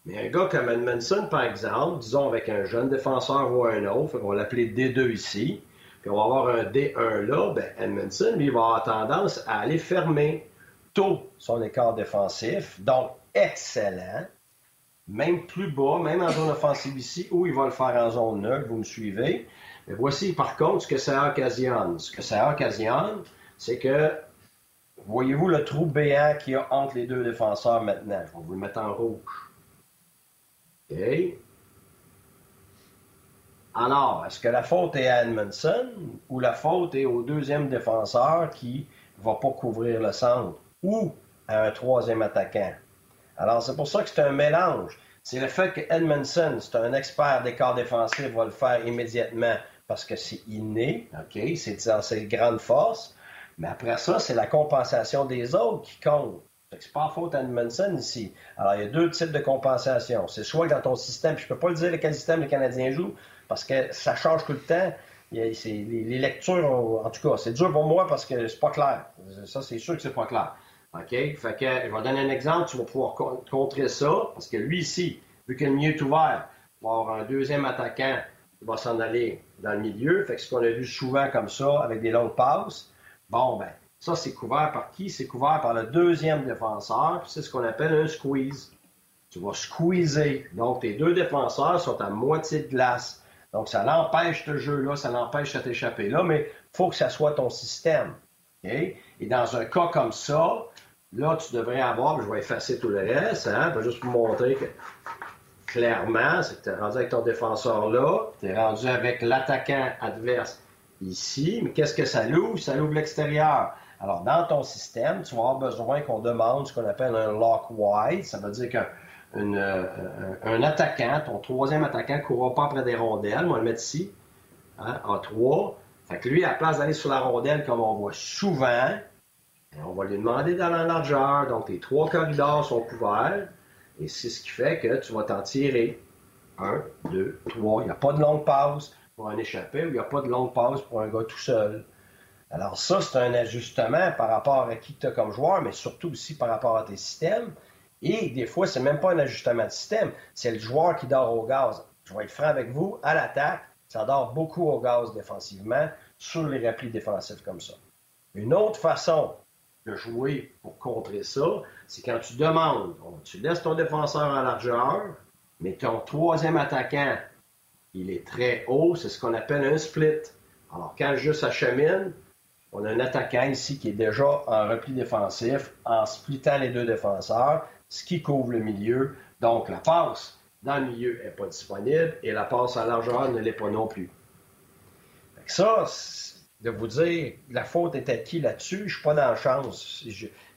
Speaker 5: Mais un gars comme Edmondson, par exemple, disons avec un jeune défenseur ou un autre, on va l'appeler D2 ici, puis on va avoir un D1 là, ben Edmondson, lui, va avoir tendance à aller fermer tôt son écart défensif. Donc, excellent. Même plus bas, même en zone offensive ici, où il va le faire en zone neutre, vous me suivez. Mais voici par contre ce que ça occasionne. Ce que ça occasionne, c'est que, voyez-vous le trou béant qu'il y a entre les deux défenseurs maintenant? Je vais vous le mettre en rouge. OK. Alors, est-ce que la faute est à Edmondson ou la faute est au deuxième défenseur qui ne va pas couvrir le centre ou à un troisième attaquant? Alors, c'est pour ça que c'est un mélange. C'est le fait que Edmondson, c'est un expert des corps défensifs, va le faire immédiatement parce que c'est inné, OK? C'est dans ses grandes forces. Mais après ça, c'est la compensation des autres qui compte. C'est pas faute à ici. Alors, il y a deux types de compensation. C'est soit dans ton système, puis je peux pas le dire quel système les Canadiens jouent, parce que ça change tout le temps. les, les, lectures, en tout cas, c'est dur pour moi parce que c'est pas clair. Ça, c'est sûr que c'est pas clair. OK? Fait je vais donner un exemple, tu vas pouvoir contrer ça, parce que lui ici, vu que le milieu est ouvert, il va avoir un deuxième attaquant qui va s'en aller dans le milieu. Fait que ce qu'on a vu souvent comme ça, avec des longues passes, bon, ben, ça, c'est couvert par qui? C'est couvert par le deuxième défenseur, puis c'est ce qu'on appelle un squeeze. Tu vas squeezer. Donc, tes deux défenseurs sont à moitié de glace. Donc, ça l'empêche ce jeu-là, ça l'empêche de t'échapper là, mais il faut que ça soit ton système. Et dans un cas comme ça, là, tu devrais avoir, je vais effacer tout le reste, hein, juste pour montrer que clairement, c'est que tu es rendu avec ton défenseur là, tu es rendu avec l'attaquant adverse ici, mais qu'est-ce que ça l'ouvre? Ça l'ouvre l'extérieur. Alors, dans ton système, tu vas avoir besoin qu'on demande ce qu'on appelle un lock wide. Ça veut dire qu'un euh, un attaquant, ton troisième attaquant, ne courra pas après des rondelles. On va le mettre ici, hein, en trois. Fait que lui, à la place d'aller sur la rondelle, comme on voit souvent, on va lui demander d'aller en largeur. Donc, les trois corridors sont couverts. Et c'est ce qui fait que tu vas t'en tirer. Un, deux, trois. Il n'y a pas de longue pause pour un échappé ou il n'y a pas de longue pause pour un gars tout seul. Alors ça, c'est un ajustement par rapport à qui tu as comme joueur, mais surtout aussi par rapport à tes systèmes. Et des fois, c'est même pas un ajustement de système, c'est le joueur qui dort au gaz. Je vais être franc avec vous, à l'attaque, ça dort beaucoup au gaz défensivement sur les replis défensifs comme ça. Une autre façon de jouer pour contrer ça, c'est quand tu demandes, tu laisses ton défenseur en largeur, mais ton troisième attaquant, il est très haut, c'est ce qu'on appelle un split. Alors, quand juste achemine, on a un attaquant ici qui est déjà en repli défensif, en splittant les deux défenseurs, ce qui couvre le milieu. Donc, la passe dans le milieu n'est pas disponible et la passe en largeur ne l'est pas non plus. Ça, de vous dire la faute est à qui là-dessus, je suis pas dans la chance.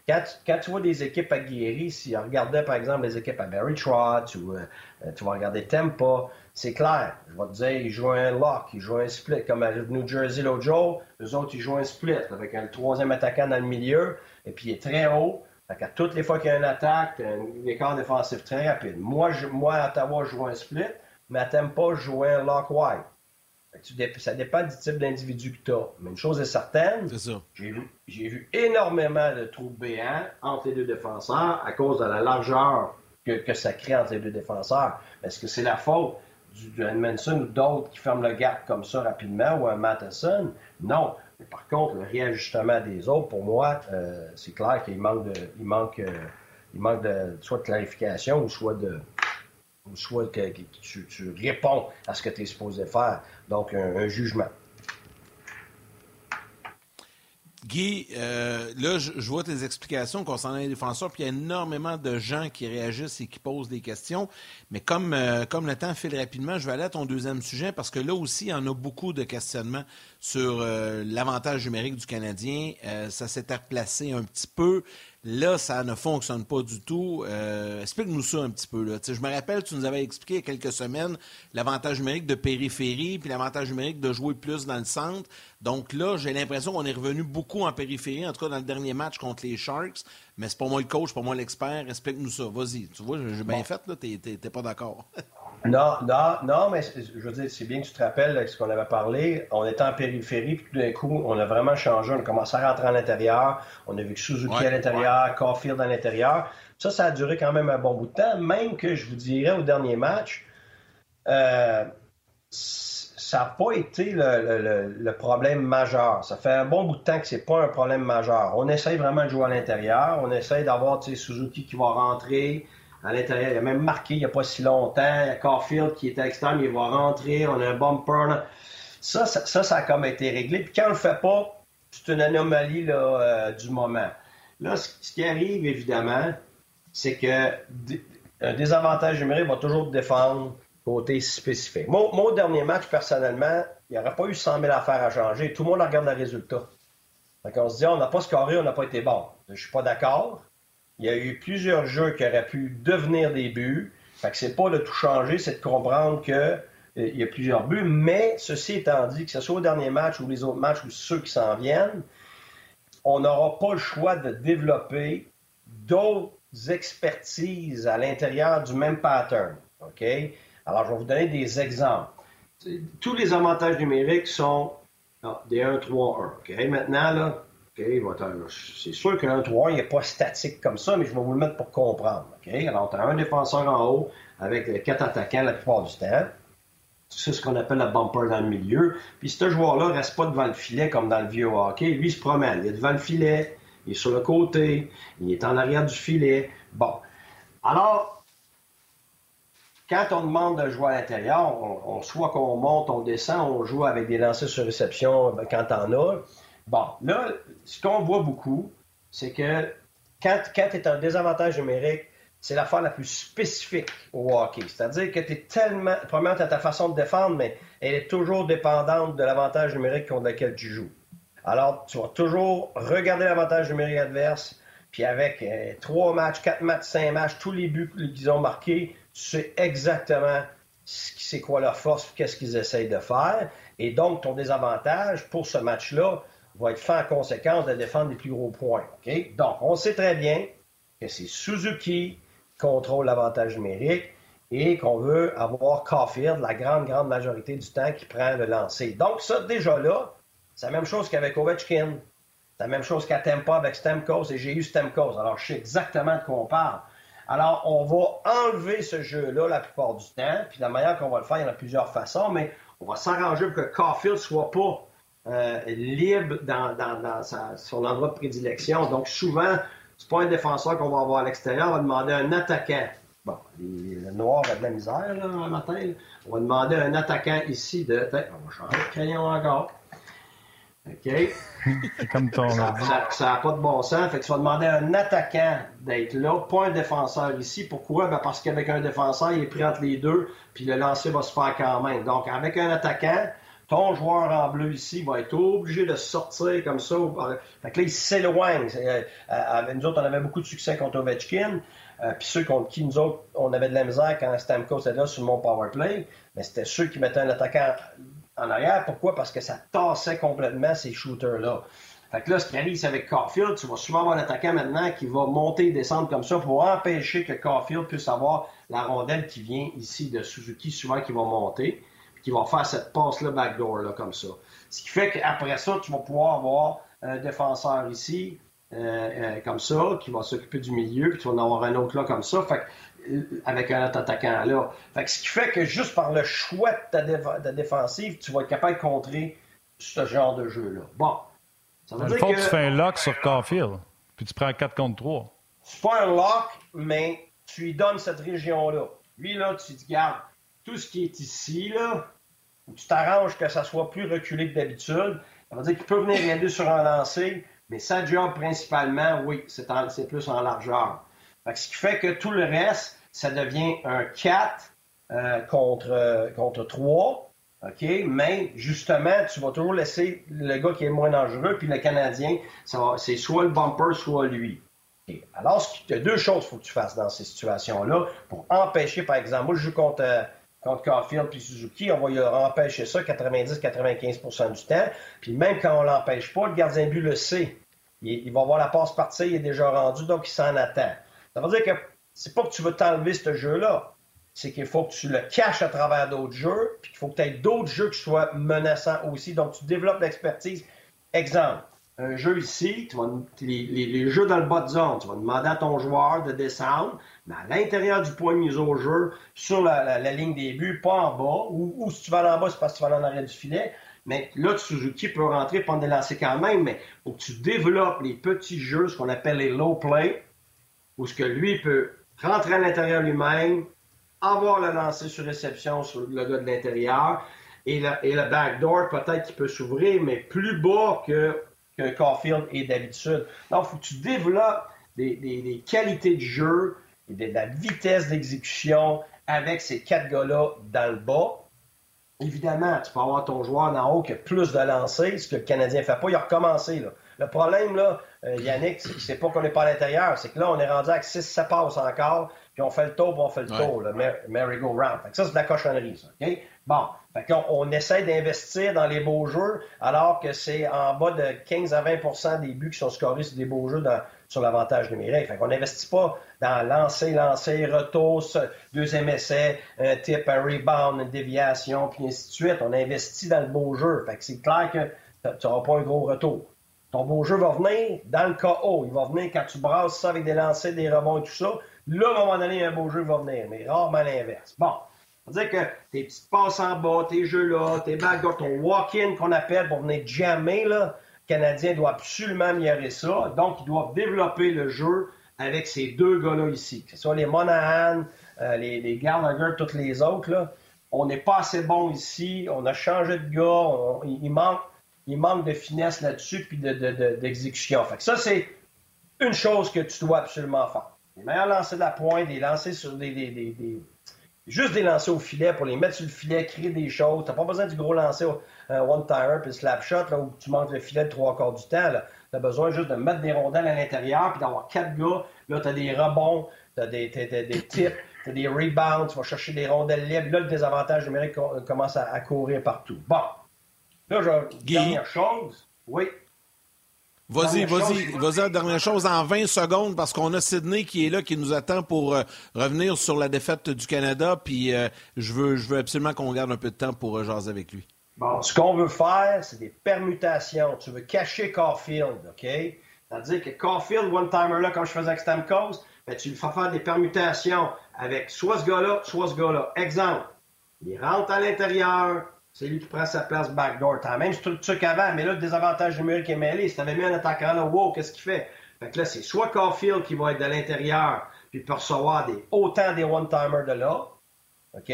Speaker 5: quand, tu vois des équipes aguerries, si on regardait par exemple les équipes à Barry Trotz ou euh, euh, tu vas regarder Tampa, c'est clair. Je vais te dire, ils jouent un lock, ils jouent un split. Comme à New Jersey l'autre jour, eux autres, ils jouent un split avec un troisième attaquant dans le milieu et puis il est très haut. Fait toutes les fois qu'il y a une attaque, un écart défensif très rapide. Moi, moi à Ottawa, je joue un split, mais à Tampa, je joue un lock wide ça dépend du type d'individu que tu as. Mais une chose est certaine, j'ai vu, vu, énormément de trous béants entre les deux défenseurs à cause de la largeur que, ça crée entre les deux défenseurs. Est-ce que c'est la faute du, du ou d'autres qui ferment le gap comme ça rapidement ou un Matheson? Non. Mais par contre, le réajustement des autres, pour moi, euh, c'est clair qu'il manque de, il manque, euh, il manque de, soit de clarification ou soit de, soit que, tu, réponds à ce que tu es supposé faire. Donc, un, jugement.
Speaker 1: Guy, euh, là, je, vois tes explications concernant les défenseurs, puis il y a énormément de gens qui réagissent et qui posent des questions. Mais comme, euh, comme le temps file rapidement, je vais aller à ton deuxième sujet parce que là aussi, il y en a beaucoup de questionnements sur euh, l'avantage numérique du Canadien. ça s'est replacé un petit peu. Là, ça ne fonctionne pas du tout. Euh, explique-nous ça un petit peu. Là. je me rappelle, tu nous avais expliqué il y a quelques semaines l'avantage numérique de périphérie, puis l'avantage numérique de jouer plus dans le centre. Donc là, j'ai l'impression qu'on est revenu beaucoup en périphérie, en tout cas dans le dernier match contre les Sharks. Mais c'est pas moi le coach, pas moi l'expert. Explique-nous ça. Vas-y. Tu vois, j'ai bien fait, là. T'es pas d'accord.
Speaker 5: Non, non, non, mais je veux dire, c'est bien que tu te rappelles ce qu'on avait parlé. On était en périphérie, puis tout d'un coup, on a vraiment changé. On a commencé à rentrer à l'intérieur. On a vu que Suzuki à l'intérieur, Caulfield à l'intérieur. Ça, ça a duré quand même un bon bout de temps, même que je vous dirais au dernier match, euh, ça n'a pas été le, problème majeur. Ça fait un bon bout de temps que c'est pas un problème majeur. On essaye vraiment de jouer à l'intérieur. On essaye d'avoir Suzuki qui va rentrer à l'intérieur. Il a même marqué il n'y a pas si longtemps. Caulfield qui était externe, il va rentrer. On a un bumper. Ça, ça, ça, a comme été réglé. Puis quand on le fait pas, c'est une anomalie là, euh, du moment. Là, ce, qui arrive, évidemment, c'est que un désavantage numérique va toujours défendre côté spécifique. Au dernier match, personnellement, il n'y aurait pas eu 100 000 affaires à changer. Tout le monde regarde le résultat. Donc, on se dit, on n'a pas scoré, on n'a pas été bon. Je ne suis pas d'accord. Il y a eu plusieurs jeux qui auraient pu devenir des buts. Fait que c'est pas de tout changer, c'est de comprendre que euh, il y a plusieurs buts. Mais ceci étant dit, que ce soit au dernier match ou les autres matchs ou ceux qui s'en viennent, on n'aura pas le choix de développer d'autres expertises à l'intérieur du même pattern. OK? Alors, je vais vous donner des exemples. Tous les avantages numériques sont des 1-3-1. OK? Maintenant, là, c'est sûr qu'un 1-3-1 n'est pas statique comme ça, mais je vais vous le mettre pour comprendre. OK? Alors, tu as un défenseur en haut avec quatre attaquants la plupart du temps. C'est ce qu'on appelle le bumper dans le milieu. Puis ce joueur-là ne reste pas devant le filet comme dans le vieux hockey. Lui, il se promène. Il est devant le filet, il est sur le côté, il est en arrière du filet. Bon. Alors, quand on demande de jouer à l'intérieur, on, soit qu'on monte, on descend, on joue avec des lancers sur réception ben, quand on as. Bon, là, ce qu'on voit beaucoup, c'est que quand, quand tu es désavantage numérique, c'est la l'affaire la plus spécifique au hockey. C'est-à-dire que tu es tellement. Premièrement, tu as ta façon de défendre, mais elle est toujours dépendante de l'avantage numérique contre lequel tu joues. Alors, tu vas toujours regarder l'avantage numérique adverse, puis avec euh, trois matchs, quatre matchs, cinq matchs, tous les buts qu'ils ont marqués, tu sais exactement c'est quoi leur force, qu'est-ce qu'ils essayent de faire. Et donc, ton désavantage pour ce match-là va être fait en conséquence de défendre les plus gros points. Donc, on sait très bien que c'est Suzuki qui contrôle l'avantage numérique et qu'on veut avoir Caulfield la grande, grande majorité du temps qui prend le lancer. Donc, ça, déjà là, c'est la même chose qu'avec Ovechkin. C'est la même chose qu'à Tempa avec Stamkos et j'ai eu Stamkos. Alors, je sais exactement de quoi on parle. Alors, on va enlever ce jeu-là la plupart du temps. Puis la manière qu'on va le faire, il y en a plusieurs façons, mais on va s'arranger pour que Caulfield soit pas euh, libre dans, son endroit de prédilection. Donc, souvent, c'est pas un défenseur qu'on va avoir à l'extérieur, on va demander un attaquant. Bon, le noir a de la misère, là, un matin. On va demander un attaquant ici de. On va changer de crayon encore. OK?
Speaker 2: comme ton.
Speaker 5: Ça n'a pas de bon sens. Fait que tu vas demander à un attaquant d'être là, pas un défenseur ici. Pourquoi? Ben parce qu'avec un défenseur, il est pris entre les deux, puis le lancer va se faire quand même. Donc, avec un attaquant, ton joueur en bleu ici va être obligé de sortir comme ça. Fait que là, il s'éloigne. Euh, nous autres, on avait beaucoup de succès contre Ovechkin. Euh, puis ceux contre qui nous autres, on avait de la misère quand Stamkos était là sur mon power play, mais c'était ceux qui mettaient un attaquant en arrière. Pourquoi? Parce que ça tassait complètement ces shooters-là. Fait que là, ce qui arrive, c'est avec Caulfield, tu vas souvent avoir l'attaquant maintenant qui va monter et descendre comme ça pour empêcher que Caulfield puisse avoir la rondelle qui vient ici de Suzuki, souvent qui va monter, qui va faire cette passe-là backdoor, là, comme ça. Ce qui fait qu'après ça, tu vas pouvoir avoir un défenseur ici, euh, euh, comme ça, qui va s'occuper du milieu, puis tu vas en avoir un autre là comme ça. Fait avec un autre attaquant là. Fait ce qui fait que juste par le choix de ta, défensive, tu vas être capable de contrer ce genre de jeu-là. Bon.
Speaker 2: Ça veut dire que... tu fais un lock sur Caulfield, puis tu prends 4 contre 3.
Speaker 5: C'est pas un lock, mais tu lui donnes cette région-là. Lui, là, tu te garde tout ce qui est ici, là, tu t'arranges que ça soit plus reculé que d'habitude. Ça veut dire qu'il peut venir aider sur un lancer, mais sa job principalement, oui, c'est plus en largeur ce qui fait que tout le reste, ça devient un 4 euh, contre, contre 3. OK? Mais justement, tu vas toujours laisser le gars qui est moins dangereux, puis le Canadien, c'est soit le bumper, soit lui. Alors, il y a deux choses qu'il faut que tu fasses dans ces situations-là pour empêcher, par exemple, moi je joue contre, contre Caulfield puis Suzuki, on va empêcher ça 90-95% du temps. Puis même quand on l'empêche pas, le gardien but le sait. Il, il va voir la passe partir, il est déjà rendu, donc il s'en attend. Ça veut dire que c'est pas que tu veux t'enlever ce jeu-là. c'est qu'il faut que tu le caches à travers d'autres jeux, puis qu'il faut que tu aies d'autres jeux qui soient menaçants aussi. Donc, tu développes l'expertise. Exemple, un jeu ici, tu vas, les, jeux dans le bas de zone, tu vas demander à ton joueur de descendre, mais à l'intérieur du point de mise au jeu, sur la, ligne des buts, pas en bas, ou, si tu vas en bas, c'est parce que tu vas en arrière du filet. Mais là, Suzuki peut rentrer prendre des lancers quand même, mais faut que tu développes les petits jeux, ce qu'on appelle les low play, où ce que lui peut rentrer à l'intérieur lui-même, avoir le lancer sur réception sur le gars de l'intérieur, et, le backdoor, peut-être qu'il peut s'ouvrir, mais plus bas que qu'un Caulfield est d'habitude. Donc, il faut que tu développes des, qualités de jeu et de, la vitesse d'exécution avec ces quatre gars-là dans le bas. Évidemment, tu peux avoir ton joueur en haut qui a plus de lancers, ce que le Canadien ne fait pas. Il a recommencé. Là. Le problème, là, euh, Yannick, c'est pas qu'on n'est pas à l'intérieur, c'est que là, on est rendu à 6-7 passes encore, puis on fait le tour, puis on fait le tour, le merry-go-round. Ça, c'est de la cochonnerie, ça. OK? Bon, fait on, essaie d'investir dans les beaux jeux, alors que c'est en bas de 15 à 20% des buts qui sont scorés sur des beaux jeux sur l'avantage numérique. Fait qu'on n'investit pas dans lancer, lancer, retour, deuxième essai, un tip, un rebound, une déviation, puis ainsi de suite. On investit dans le beau jeu. C'est clair que tu n'auras pas un gros retour. Ton beau jeu va venir dans le KO. Il va venir quand tu brasses ça avec des lancers, des rebonds et tout ça. Là, à un moment donné, un beau jeu va venir, mais rarement l'inverse. Bon. C'est-à-dire que tes petites passes en bas, tes jeux-là, tes backdoors, ton walk-in qu'on appelle pour venir jammer, là, le Canadien doit absolument améliorer ça. Donc, ils doivent développer le jeu avec ces deux gars-là ici. Que ce soit les Monahan, euh, les, Gallagher, tous les autres, là. On n'est pas assez bon ici. On a changé de gars. il, manque, il manque de finesse là-dessus puis d'exécution. De, fait que ça, c'est une chose que tu dois absolument faire. Les meilleurs lancers de la pointe, des lancers sur des Juste des lancers au filet pour les mettre sur le filet, créer des choses. T'as pas besoin du gros lancer un one-timer puis slap shot là, où tu manques le filet de trois quarts du temps. Tu as besoin juste de mettre des rondelles à l'intérieur puis d'avoir quatre gars. Là, tu as des rebonds, tu as des, des tips, tu as des rebounds, tu vas chercher des rondelles libres. Là, le désavantage numérique commence à, courir partout. Bon. Là, je... dernière chose. Oui.
Speaker 1: Vas-y, vas-y, vas-y, dernière chose en 20 secondes parce qu'on a Sydney qui est là, qui nous attend pour euh, revenir sur la défaite du Canada. Puis euh, je, veux, je veux absolument qu'on garde un peu de temps pour euh, jaser avec lui.
Speaker 5: Bon, ce qu'on veut faire, c'est des permutations. Tu veux cacher Caulfield, OK? C'est-à-dire que Caulfield, one-timer là, comme je faisais avec Stamkos, ben, tu lui fais faire des permutations avec soit ce gars-là, soit ce gars-là. Exemple, il rentre à l'intérieur, c'est lui qui prend sa place backdoor. T'as la même structure qu'avant, mais là, le désavantage numérique est mêlé. Si t'avais mis un attaquant là, wow, qu'est-ce qu'il fait? Fait que là, c'est soit Caulfield qui va être de l'intérieur, puis peut recevoir des, autant des one-timers de là, OK?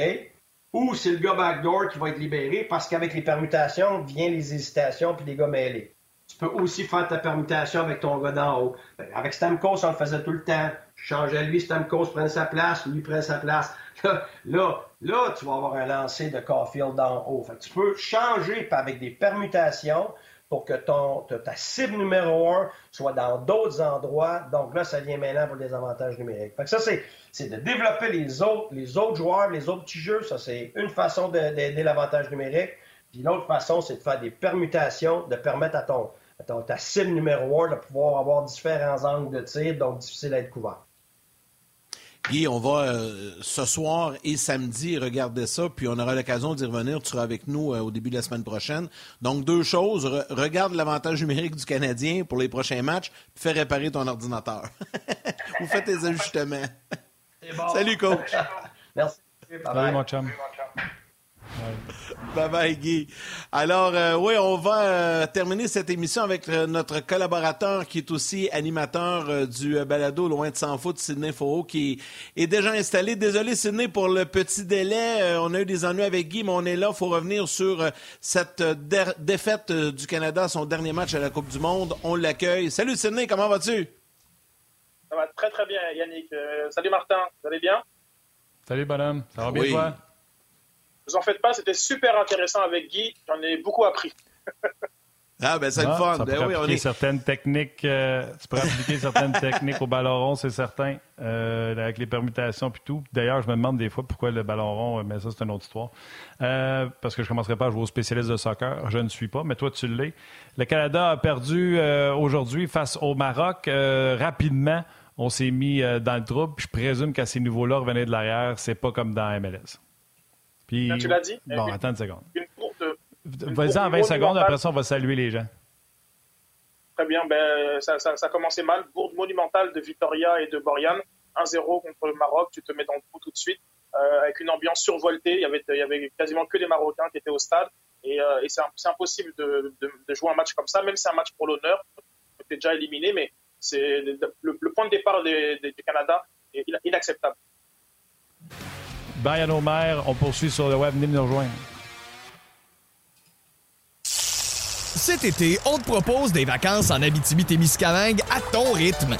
Speaker 5: Ou c'est le gars backdoor qui va être libéré parce qu'avec les permutations viennent les hésitations puis les gars mêlés. Tu peux aussi faire ta permutation avec ton gars d'en haut. Avec Stamkos, on le faisait tout le temps. Je changeais lui, Stamkos prenait sa place, lui prenait sa place. Là, là, tu vas avoir un lancer de Caulfield d'en haut. Fait tu peux changer avec des permutations pour que ton, ta cible numéro un soit dans d'autres endroits. Donc là, ça vient maintenant pour des avantages numériques. Fait que ça, c'est de développer les autres, les autres joueurs, les autres petits jeux. Ça, c'est une façon d'aider l'avantage numérique. Puis l'autre façon, c'est de faire des permutations, de permettre à ton, à ton ta cible numéro un de pouvoir avoir différents angles de tir, donc difficile à être couvert.
Speaker 1: Guy, on va euh, ce soir et samedi regarder ça, puis on aura l'occasion d'y revenir. Tu seras avec nous euh, au début de la semaine prochaine. Donc, deux choses. regarde l'avantage numérique du Canadien pour les prochains matchs, puis fais réparer ton ordinateur. Ou fais tes ajustements. Salut, coach.
Speaker 5: Merci.
Speaker 2: Salut, mon chum.
Speaker 1: Bye bye, Guy. Alors, euh, oui, on va euh, terminer cette émission avec euh, notre collaborateur qui est aussi animateur du balado Loin de s'en foutre, Sidney Faux, qui est déjà installé. Désolé, Sidney, pour le petit délai. on a eu des ennuis avec Guy, mais on est là. Il faut revenir sur cette défaite du Canada, son dernier match à la Coupe du Monde. On l'accueille. Salut, Sidney, comment vas-tu?
Speaker 6: Ça va très, très bien, Yannick. salut, Martin. Vous allez bien?
Speaker 2: Salut, bonhomme. Ça va bien, toi?
Speaker 6: Vous en faites pas, c'était super intéressant avec Guy. J'en ai beaucoup appris.
Speaker 1: ah, ben c'est le ah, fun.
Speaker 2: Ça
Speaker 1: ben
Speaker 2: oui, on certaines techniques, euh, tu peux appliquer certaines techniques au ballon rond, c'est certain, euh, avec les permutations puis tout. D'ailleurs, je me demande des fois pourquoi le ballon rond, mais ça, c'est une autre histoire. Euh, parce que je ne commencerai pas à jouer aux spécialistes de soccer. Je ne suis pas, mais toi, tu l'es. Le Canada a perdu aujourd'hui face au Maroc rapidement. on s'est mis euh, dans le trouble. Je présume qu'à ces niveaux-là, revenir de l'arrière, c'est pas comme dans MLS.
Speaker 6: Puis, tu l'as dit.
Speaker 2: Bon, attends une seconde. Vas-y en 20 secondes, après ça, on va saluer les gens.
Speaker 6: Très bien. Ben, ça, ça, a commencé mal. Bourde monumentale de Vitoria et de Borian. 1-0 contre le Maroc. Tu te mets dans le coup tout de suite. Euh, avec une ambiance survoltée. Il y, avait, il y avait quasiment que des Marocains qui étaient au stade. Et, euh, et c'est impossible de, de, de, jouer un match comme ça, même si c'est un match pour l'honneur. Tu es déjà éliminé, mais c'est le, point de départ du Canada est inacceptable.
Speaker 2: Brian Omer, on poursuit sur le web. Venez nous rejoindre.
Speaker 4: Cet été, on te propose des vacances en Abitibi-Témiscamingue à ton rythme.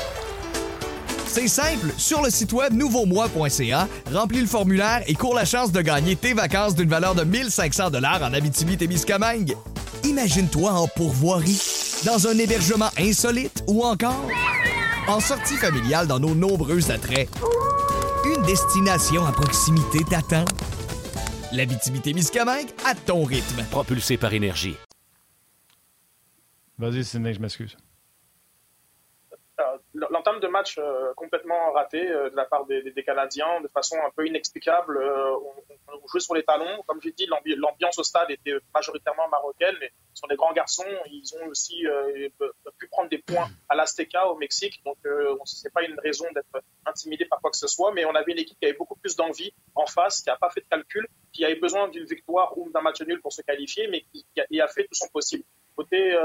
Speaker 4: C'est simple, sur le site web nouveaumois.ca, remplis le formulaire et cours la chance de gagner tes vacances d'une valeur de 1500 dollars en Abitibi-Témiscamingue. Imagine-toi en pourvoirie, dans un hébergement insolite ou encore en sortie familiale dans nos nombreux attraits. Destination à proximité t'attend. L'Abitibi-Témiscamingue à ton rythme.
Speaker 7: Propulsé par énergie.
Speaker 2: Vas-y, Sidney, je m'excuse
Speaker 6: l'entame de match euh, complètement ratée euh, de la part des, Canadiens, de façon un peu inexplicable. Euh, on, jouait sur les talons. Comme j'ai dit, l'ambiance au stade était majoritairement marocaine, mais ce sont des grands garçons. Ils ont aussi pu prendre des points à l'Azteca au Mexique, donc ce n'est pas une raison d'être intimidé par quoi que ce soit. Mais on avait une équipe qui avait beaucoup plus d'envie en face, qui n'a pas fait de calcul, qui avait besoin d'une victoire ou d'un match nul pour se qualifier, mais qui, a, fait tout son possible. Côté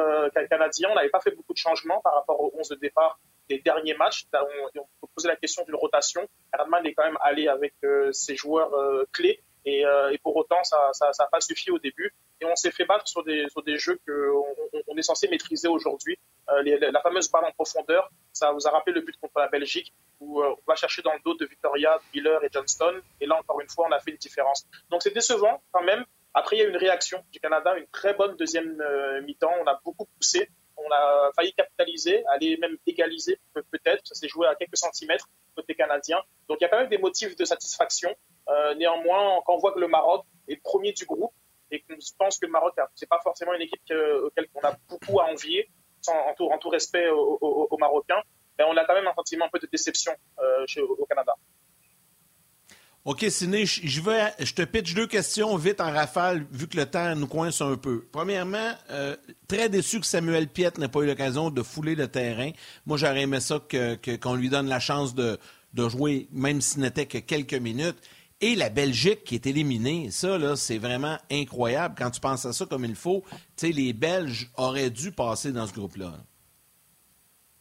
Speaker 6: canadien, on n'avait pas fait beaucoup de changements par rapport aux 11 de départ des derniers matchs. On, on peut poser la question d'une rotation. Herdman est quand même allé avec euh, ses joueurs euh, clés et, euh, et, pour autant, ça n'a pas suffi au début. Et on s'est fait battre sur des, sur des jeux qu'on on est censé maîtriser aujourd'hui. la fameuse balle en profondeur, ça vous a rappelé le but contre la Belgique, où on va chercher dans le dos de Victoria, Miller et Johnston. Et là, encore une fois, on a fait une différence. Donc c'est décevant quand même. Après, il y a une réaction du Canada, une très bonne deuxième mi-temps. On a beaucoup poussé on a failli capitaliser, aller même égaliser peut-être. Ça s'est joué à quelques centimètres côté canadien. Donc il y a quand même des motifs de satisfaction. Euh, néanmoins, quand on voit que le Maroc est premier du groupe et qu'on pense que le Maroc, c'est pas forcément une équipe auquel on a beaucoup à envier, en, tout, en tout respect aux, Marocains, ben on a quand même un sentiment un peu de déception euh, au Canada.
Speaker 1: OK, Siné, je, vais, je te pitch deux questions vite en rafale, vu que le temps nous coince un peu. Premièrement, euh, très déçu que Samuel Piette n'ait pas eu l'occasion de fouler le terrain. Moi, j'aurais aimé ça qu'on lui donne la chance de, de jouer, même s'il n'était que quelques minutes. Et la Belgique qui est éliminée, ça, là, c'est vraiment incroyable. Quand tu penses à ça comme il faut, tu sais, les Belges auraient dû passer dans ce groupe-là.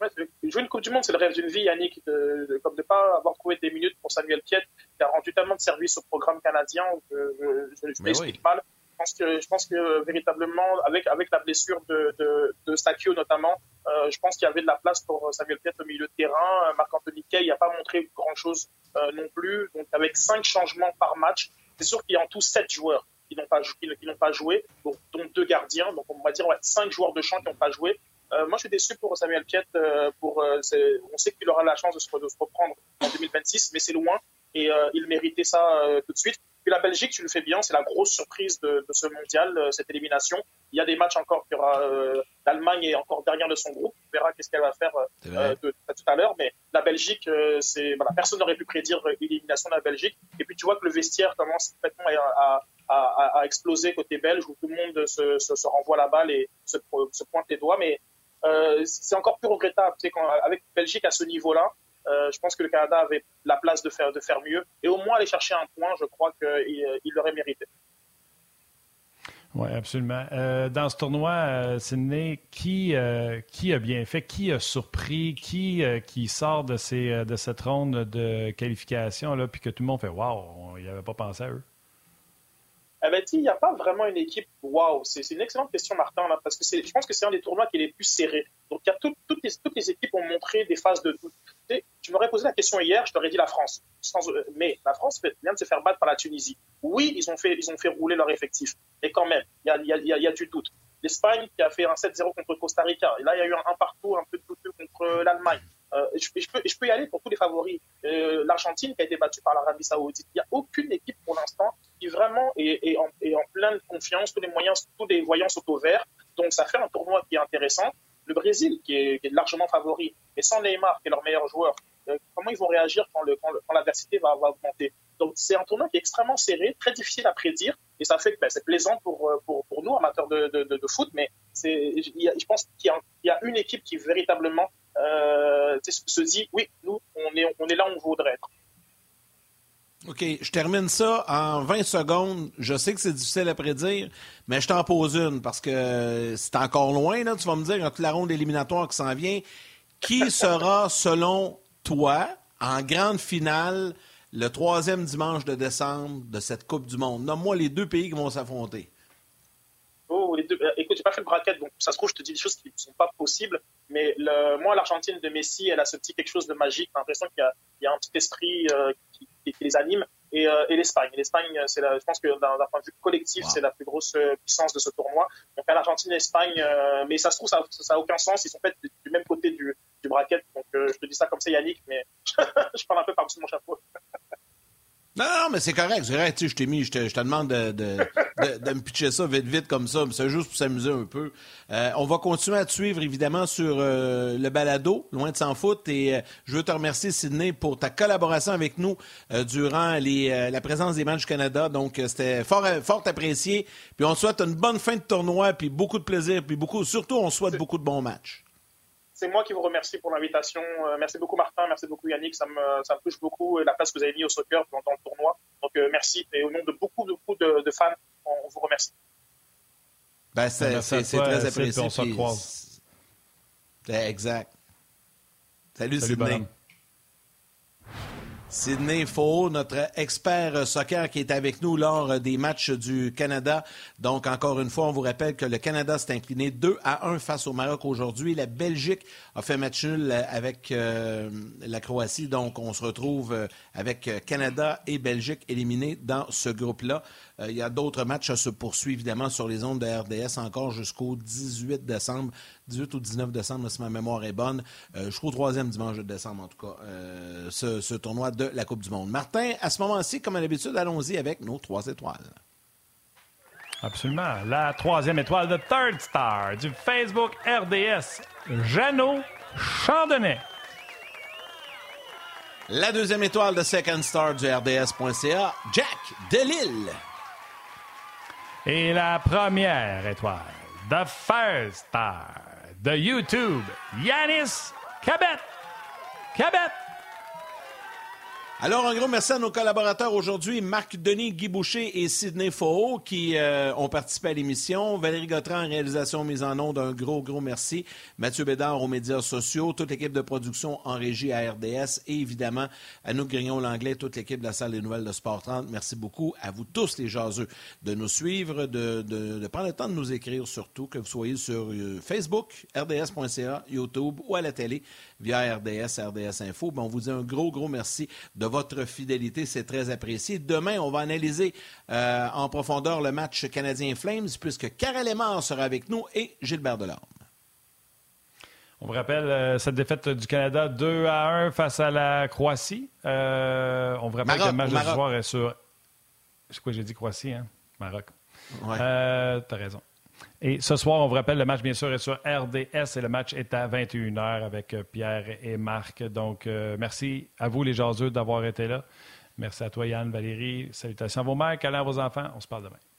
Speaker 1: là
Speaker 6: jouer une Coupe du Monde, c'est le rêve d'une vie, Yannick, de, comme de ne pas avoir trouvé des minutes pour Samuel Piet, qui a rendu tellement de services au programme canadien que je, je, m'explique mal. Je pense que, je pense que véritablement, avec, avec la blessure de, de, de Stakio notamment, euh, je pense qu'il y avait de la place pour Samuel Piet au milieu de terrain. Marc-Anthony Kay n'a pas montré grand-chose euh, non plus. Donc avec cinq changements par match, c'est sûr qu'il y a en tout sept joueurs qui n'ont pas, qui, pas joué, dont, deux gardiens. Donc on va dire ouais, cinq joueurs de champ qui n'ont pas joué. Euh, moi, je suis déçu pour Samuel Piet. Euh, pour, euh, on sait qu'il aura la chance de se, reprendre en 2026, mais c'est loin et il méritait ça tout de suite. Puis la Belgique, tu le fais bien, c'est la grosse surprise de, ce mondial, cette élimination. Il y a des matchs encore qu'il y aura. L'Allemagne est encore derrière de son groupe. On verra qu'est-ce qu'elle va faire tout à l'heure. Mais la Belgique, c'est voilà, personne n'aurait pu prédire l'élimination de la Belgique. Et puis tu vois que le vestiaire commence complètement à, à, à, exploser côté belge, où tout le monde se, se, se renvoie la balle et se, se pointe les doigts. Mais euh, c'est encore plus regrettable. Tu sais, quand, avec Belgique à ce niveau-là, euh, je pense que le Canada avait la place de faire, de faire mieux. Et au moins aller chercher un point, je crois qu'il euh, il l'aurait mérité.
Speaker 2: Oui, absolument. Euh, dans ce tournoi, euh, Sydney, qui, qui a bien fait, qui a surpris, qui, qui sort de, ces, de cette ronde de qualification, là, puis que tout le monde fait Waouh, il avait pas pensé à eux?
Speaker 6: Eh ben, il n'y a pas vraiment une équipe waouh. C'est une excellente question, Martin, parce que je pense que c'est un des tournois qui est les plus serrés. Donc, toutes, les, équipes ont montré des phases de doute. Tu, m'aurais posé la question hier, je t'aurais dit la France. Euh, mais la France vient de se faire battre par la Tunisie. Oui, ils ont fait, ils ont fait rouler leur effectif. Mais quand même, il y a, du doute. L'Espagne qui a fait un 7-0 contre Costa Rica. Et là, il y a eu un, un partout un peu douteux contre l'Allemagne. Euh, je, peux, y aller pour tous les favoris. Euh, L'Argentine qui a été battue par l'Arabie Saoudite. Il n'y a aucune équipe pour l'instant qui vraiment est, en, pleine confiance. Tous les moyens, tous voyants sont au vert. Donc ça fait un tournoi qui est intéressant. Le Brésil qui est, largement favori, mais sans Neymar qui est leur meilleur joueur, comment ils vont réagir quand, l'adversité va, augmenter? Donc c'est un tournoi qui est extrêmement serré, très difficile à prédire, et ça fait que ben, c'est plaisant pour, pour, pour, nous, amateurs de, de, de, foot, mais je pense qu'il y, y, a une équipe qui véritablement euh, se dit, oui, nous, on est, on est là où on voudrait être.
Speaker 1: OK, je termine ça en 20 secondes. Je sais que c'est difficile à prédire, mais je t'en pose une parce que c'est encore loin, là, tu vas me dire, entre la ronde éliminatoire qui s'en vient, qui sera, selon toi, en grande finale le troisième dimanche de décembre de cette Coupe du Monde? Nomme-moi les deux pays qui vont s'affronter.
Speaker 6: Oh, les deux. Euh, écoute, j'ai pas fait le bracket, donc ça se trouve, je te dis des choses qui ne sont pas possibles. Mais moi, l'Argentine de Messi, elle a ce petit quelque chose de magique. J'ai l'impression qu'il y, a un petit esprit euh, qui, les anime. Et, euh, et l'Espagne. L'Espagne, c'est je pense que d'un point de vue collectif, c'est la plus grosse euh, puissance de ce tournoi. Donc à l'Argentine l'Espagne, euh, mais ça se trouve, ça n'a aucun sens. Ils sont faits du, même côté du, du bracket. Donc je te dis ça comme ça, Yannick, mais je parle un peu par-dessus mon chapeau.
Speaker 1: Non, non, mais c'est correct, c'est correct. Je t'ai mis, je te, je te demande de, de, de, de, me pitcher ça vite, vite comme ça. C'est juste pour s'amuser un peu. Euh, on va continuer à te suivre, évidemment, sur euh, le balado, loin de s'en foutre. Et euh, je veux te remercier, Sydney, pour ta collaboration avec nous durant les, la présence des matchs du Canada. Donc, c'était fort, fort apprécié. Puis on souhaite une bonne fin de tournoi, puis beaucoup de plaisir, puis beaucoup, surtout, on souhaite beaucoup de bons matchs
Speaker 6: c'est moi qui vous remercie pour l'invitation. Euh, merci beaucoup Martin, merci beaucoup Yannick, ça me, ça me touche beaucoup la place que vous avez mis au soccer dans, le tournoi. Donc euh, merci et au nom de beaucoup, beaucoup de, fans, on, vous remercie.
Speaker 1: Ben, c'est très apprécié. On se Exact. Salut, Salut Sydney. Sidney Faux, notre expert soccer qui est avec nous lors des matchs du Canada. Donc, encore une fois, on vous rappelle que le Canada s'est incliné 2 à 1 face au Maroc aujourd'hui. La Belgique a fait match nul avec euh, la Croatie. Donc, on se retrouve avec Canada et Belgique éliminés dans ce groupe-là. Euh, il y a d'autres matchs à se poursuivre, évidemment, sur les ondes de RDS encore jusqu'au 18 décembre. 18 ou 19 décembre, si ma mémoire est bonne. Euh, jusqu'au troisième dimanche de décembre, en tout cas, euh, ce, tournoi de la Coupe du Monde. Martin, à ce moment-ci, comme à l'habitude, allons-y avec nos trois étoiles.
Speaker 2: Absolument. La troisième étoile de Third Star du Facebook RDS, Jeannot Chandonnet.
Speaker 1: La deuxième étoile de Second Star du RDS.ca, Jack Delille.
Speaker 2: Et la première étoile, The First Star de YouTube, Yanis Cabet. Cabet.
Speaker 1: Alors, un gros merci à nos collaborateurs aujourd'hui, Marc-Denis Guy Boucher et Sidney Faux, qui euh, ont participé à l'émission. Valérie Gautran en réalisation mise en onde, un gros, gros merci. Mathieu Bédard aux médias sociaux, toute l'équipe de production en régie à RDS et évidemment à nous Grignon Langlais, toute l'équipe de la salle des nouvelles de Sport 30. Merci beaucoup à vous tous les jaseux de nous suivre, de, de, prendre le temps de nous écrire surtout, que vous soyez sur euh, Facebook, rds.ca, YouTube ou à la télé via RDS, RDS Info. Ben, on vous dit un gros, gros merci de votre fidélité. C'est très apprécié. Demain, on va analyser euh, en profondeur le match canadien Flames puisque Karel Lemar sera avec nous et Gilbert Delorme.
Speaker 2: On vous rappelle euh, cette défaite du Canada 2 à 1 face à la Croatie. Euh, on vous rappelle que le match de ce soir est sur. C'est quoi, j'ai dit Croatie, hein? Maroc. Ouais. T'as raison. Et ce soir, on vous rappelle, le match, bien sûr, est sur RDS et le match est à 21h avec euh, Pierre et Marc. Donc, euh, merci à vous, les jaseux, d'avoir été là. Merci à toi, Yann, Valérie. Salutations à vos mères, câlins à vos enfants. On se parle demain.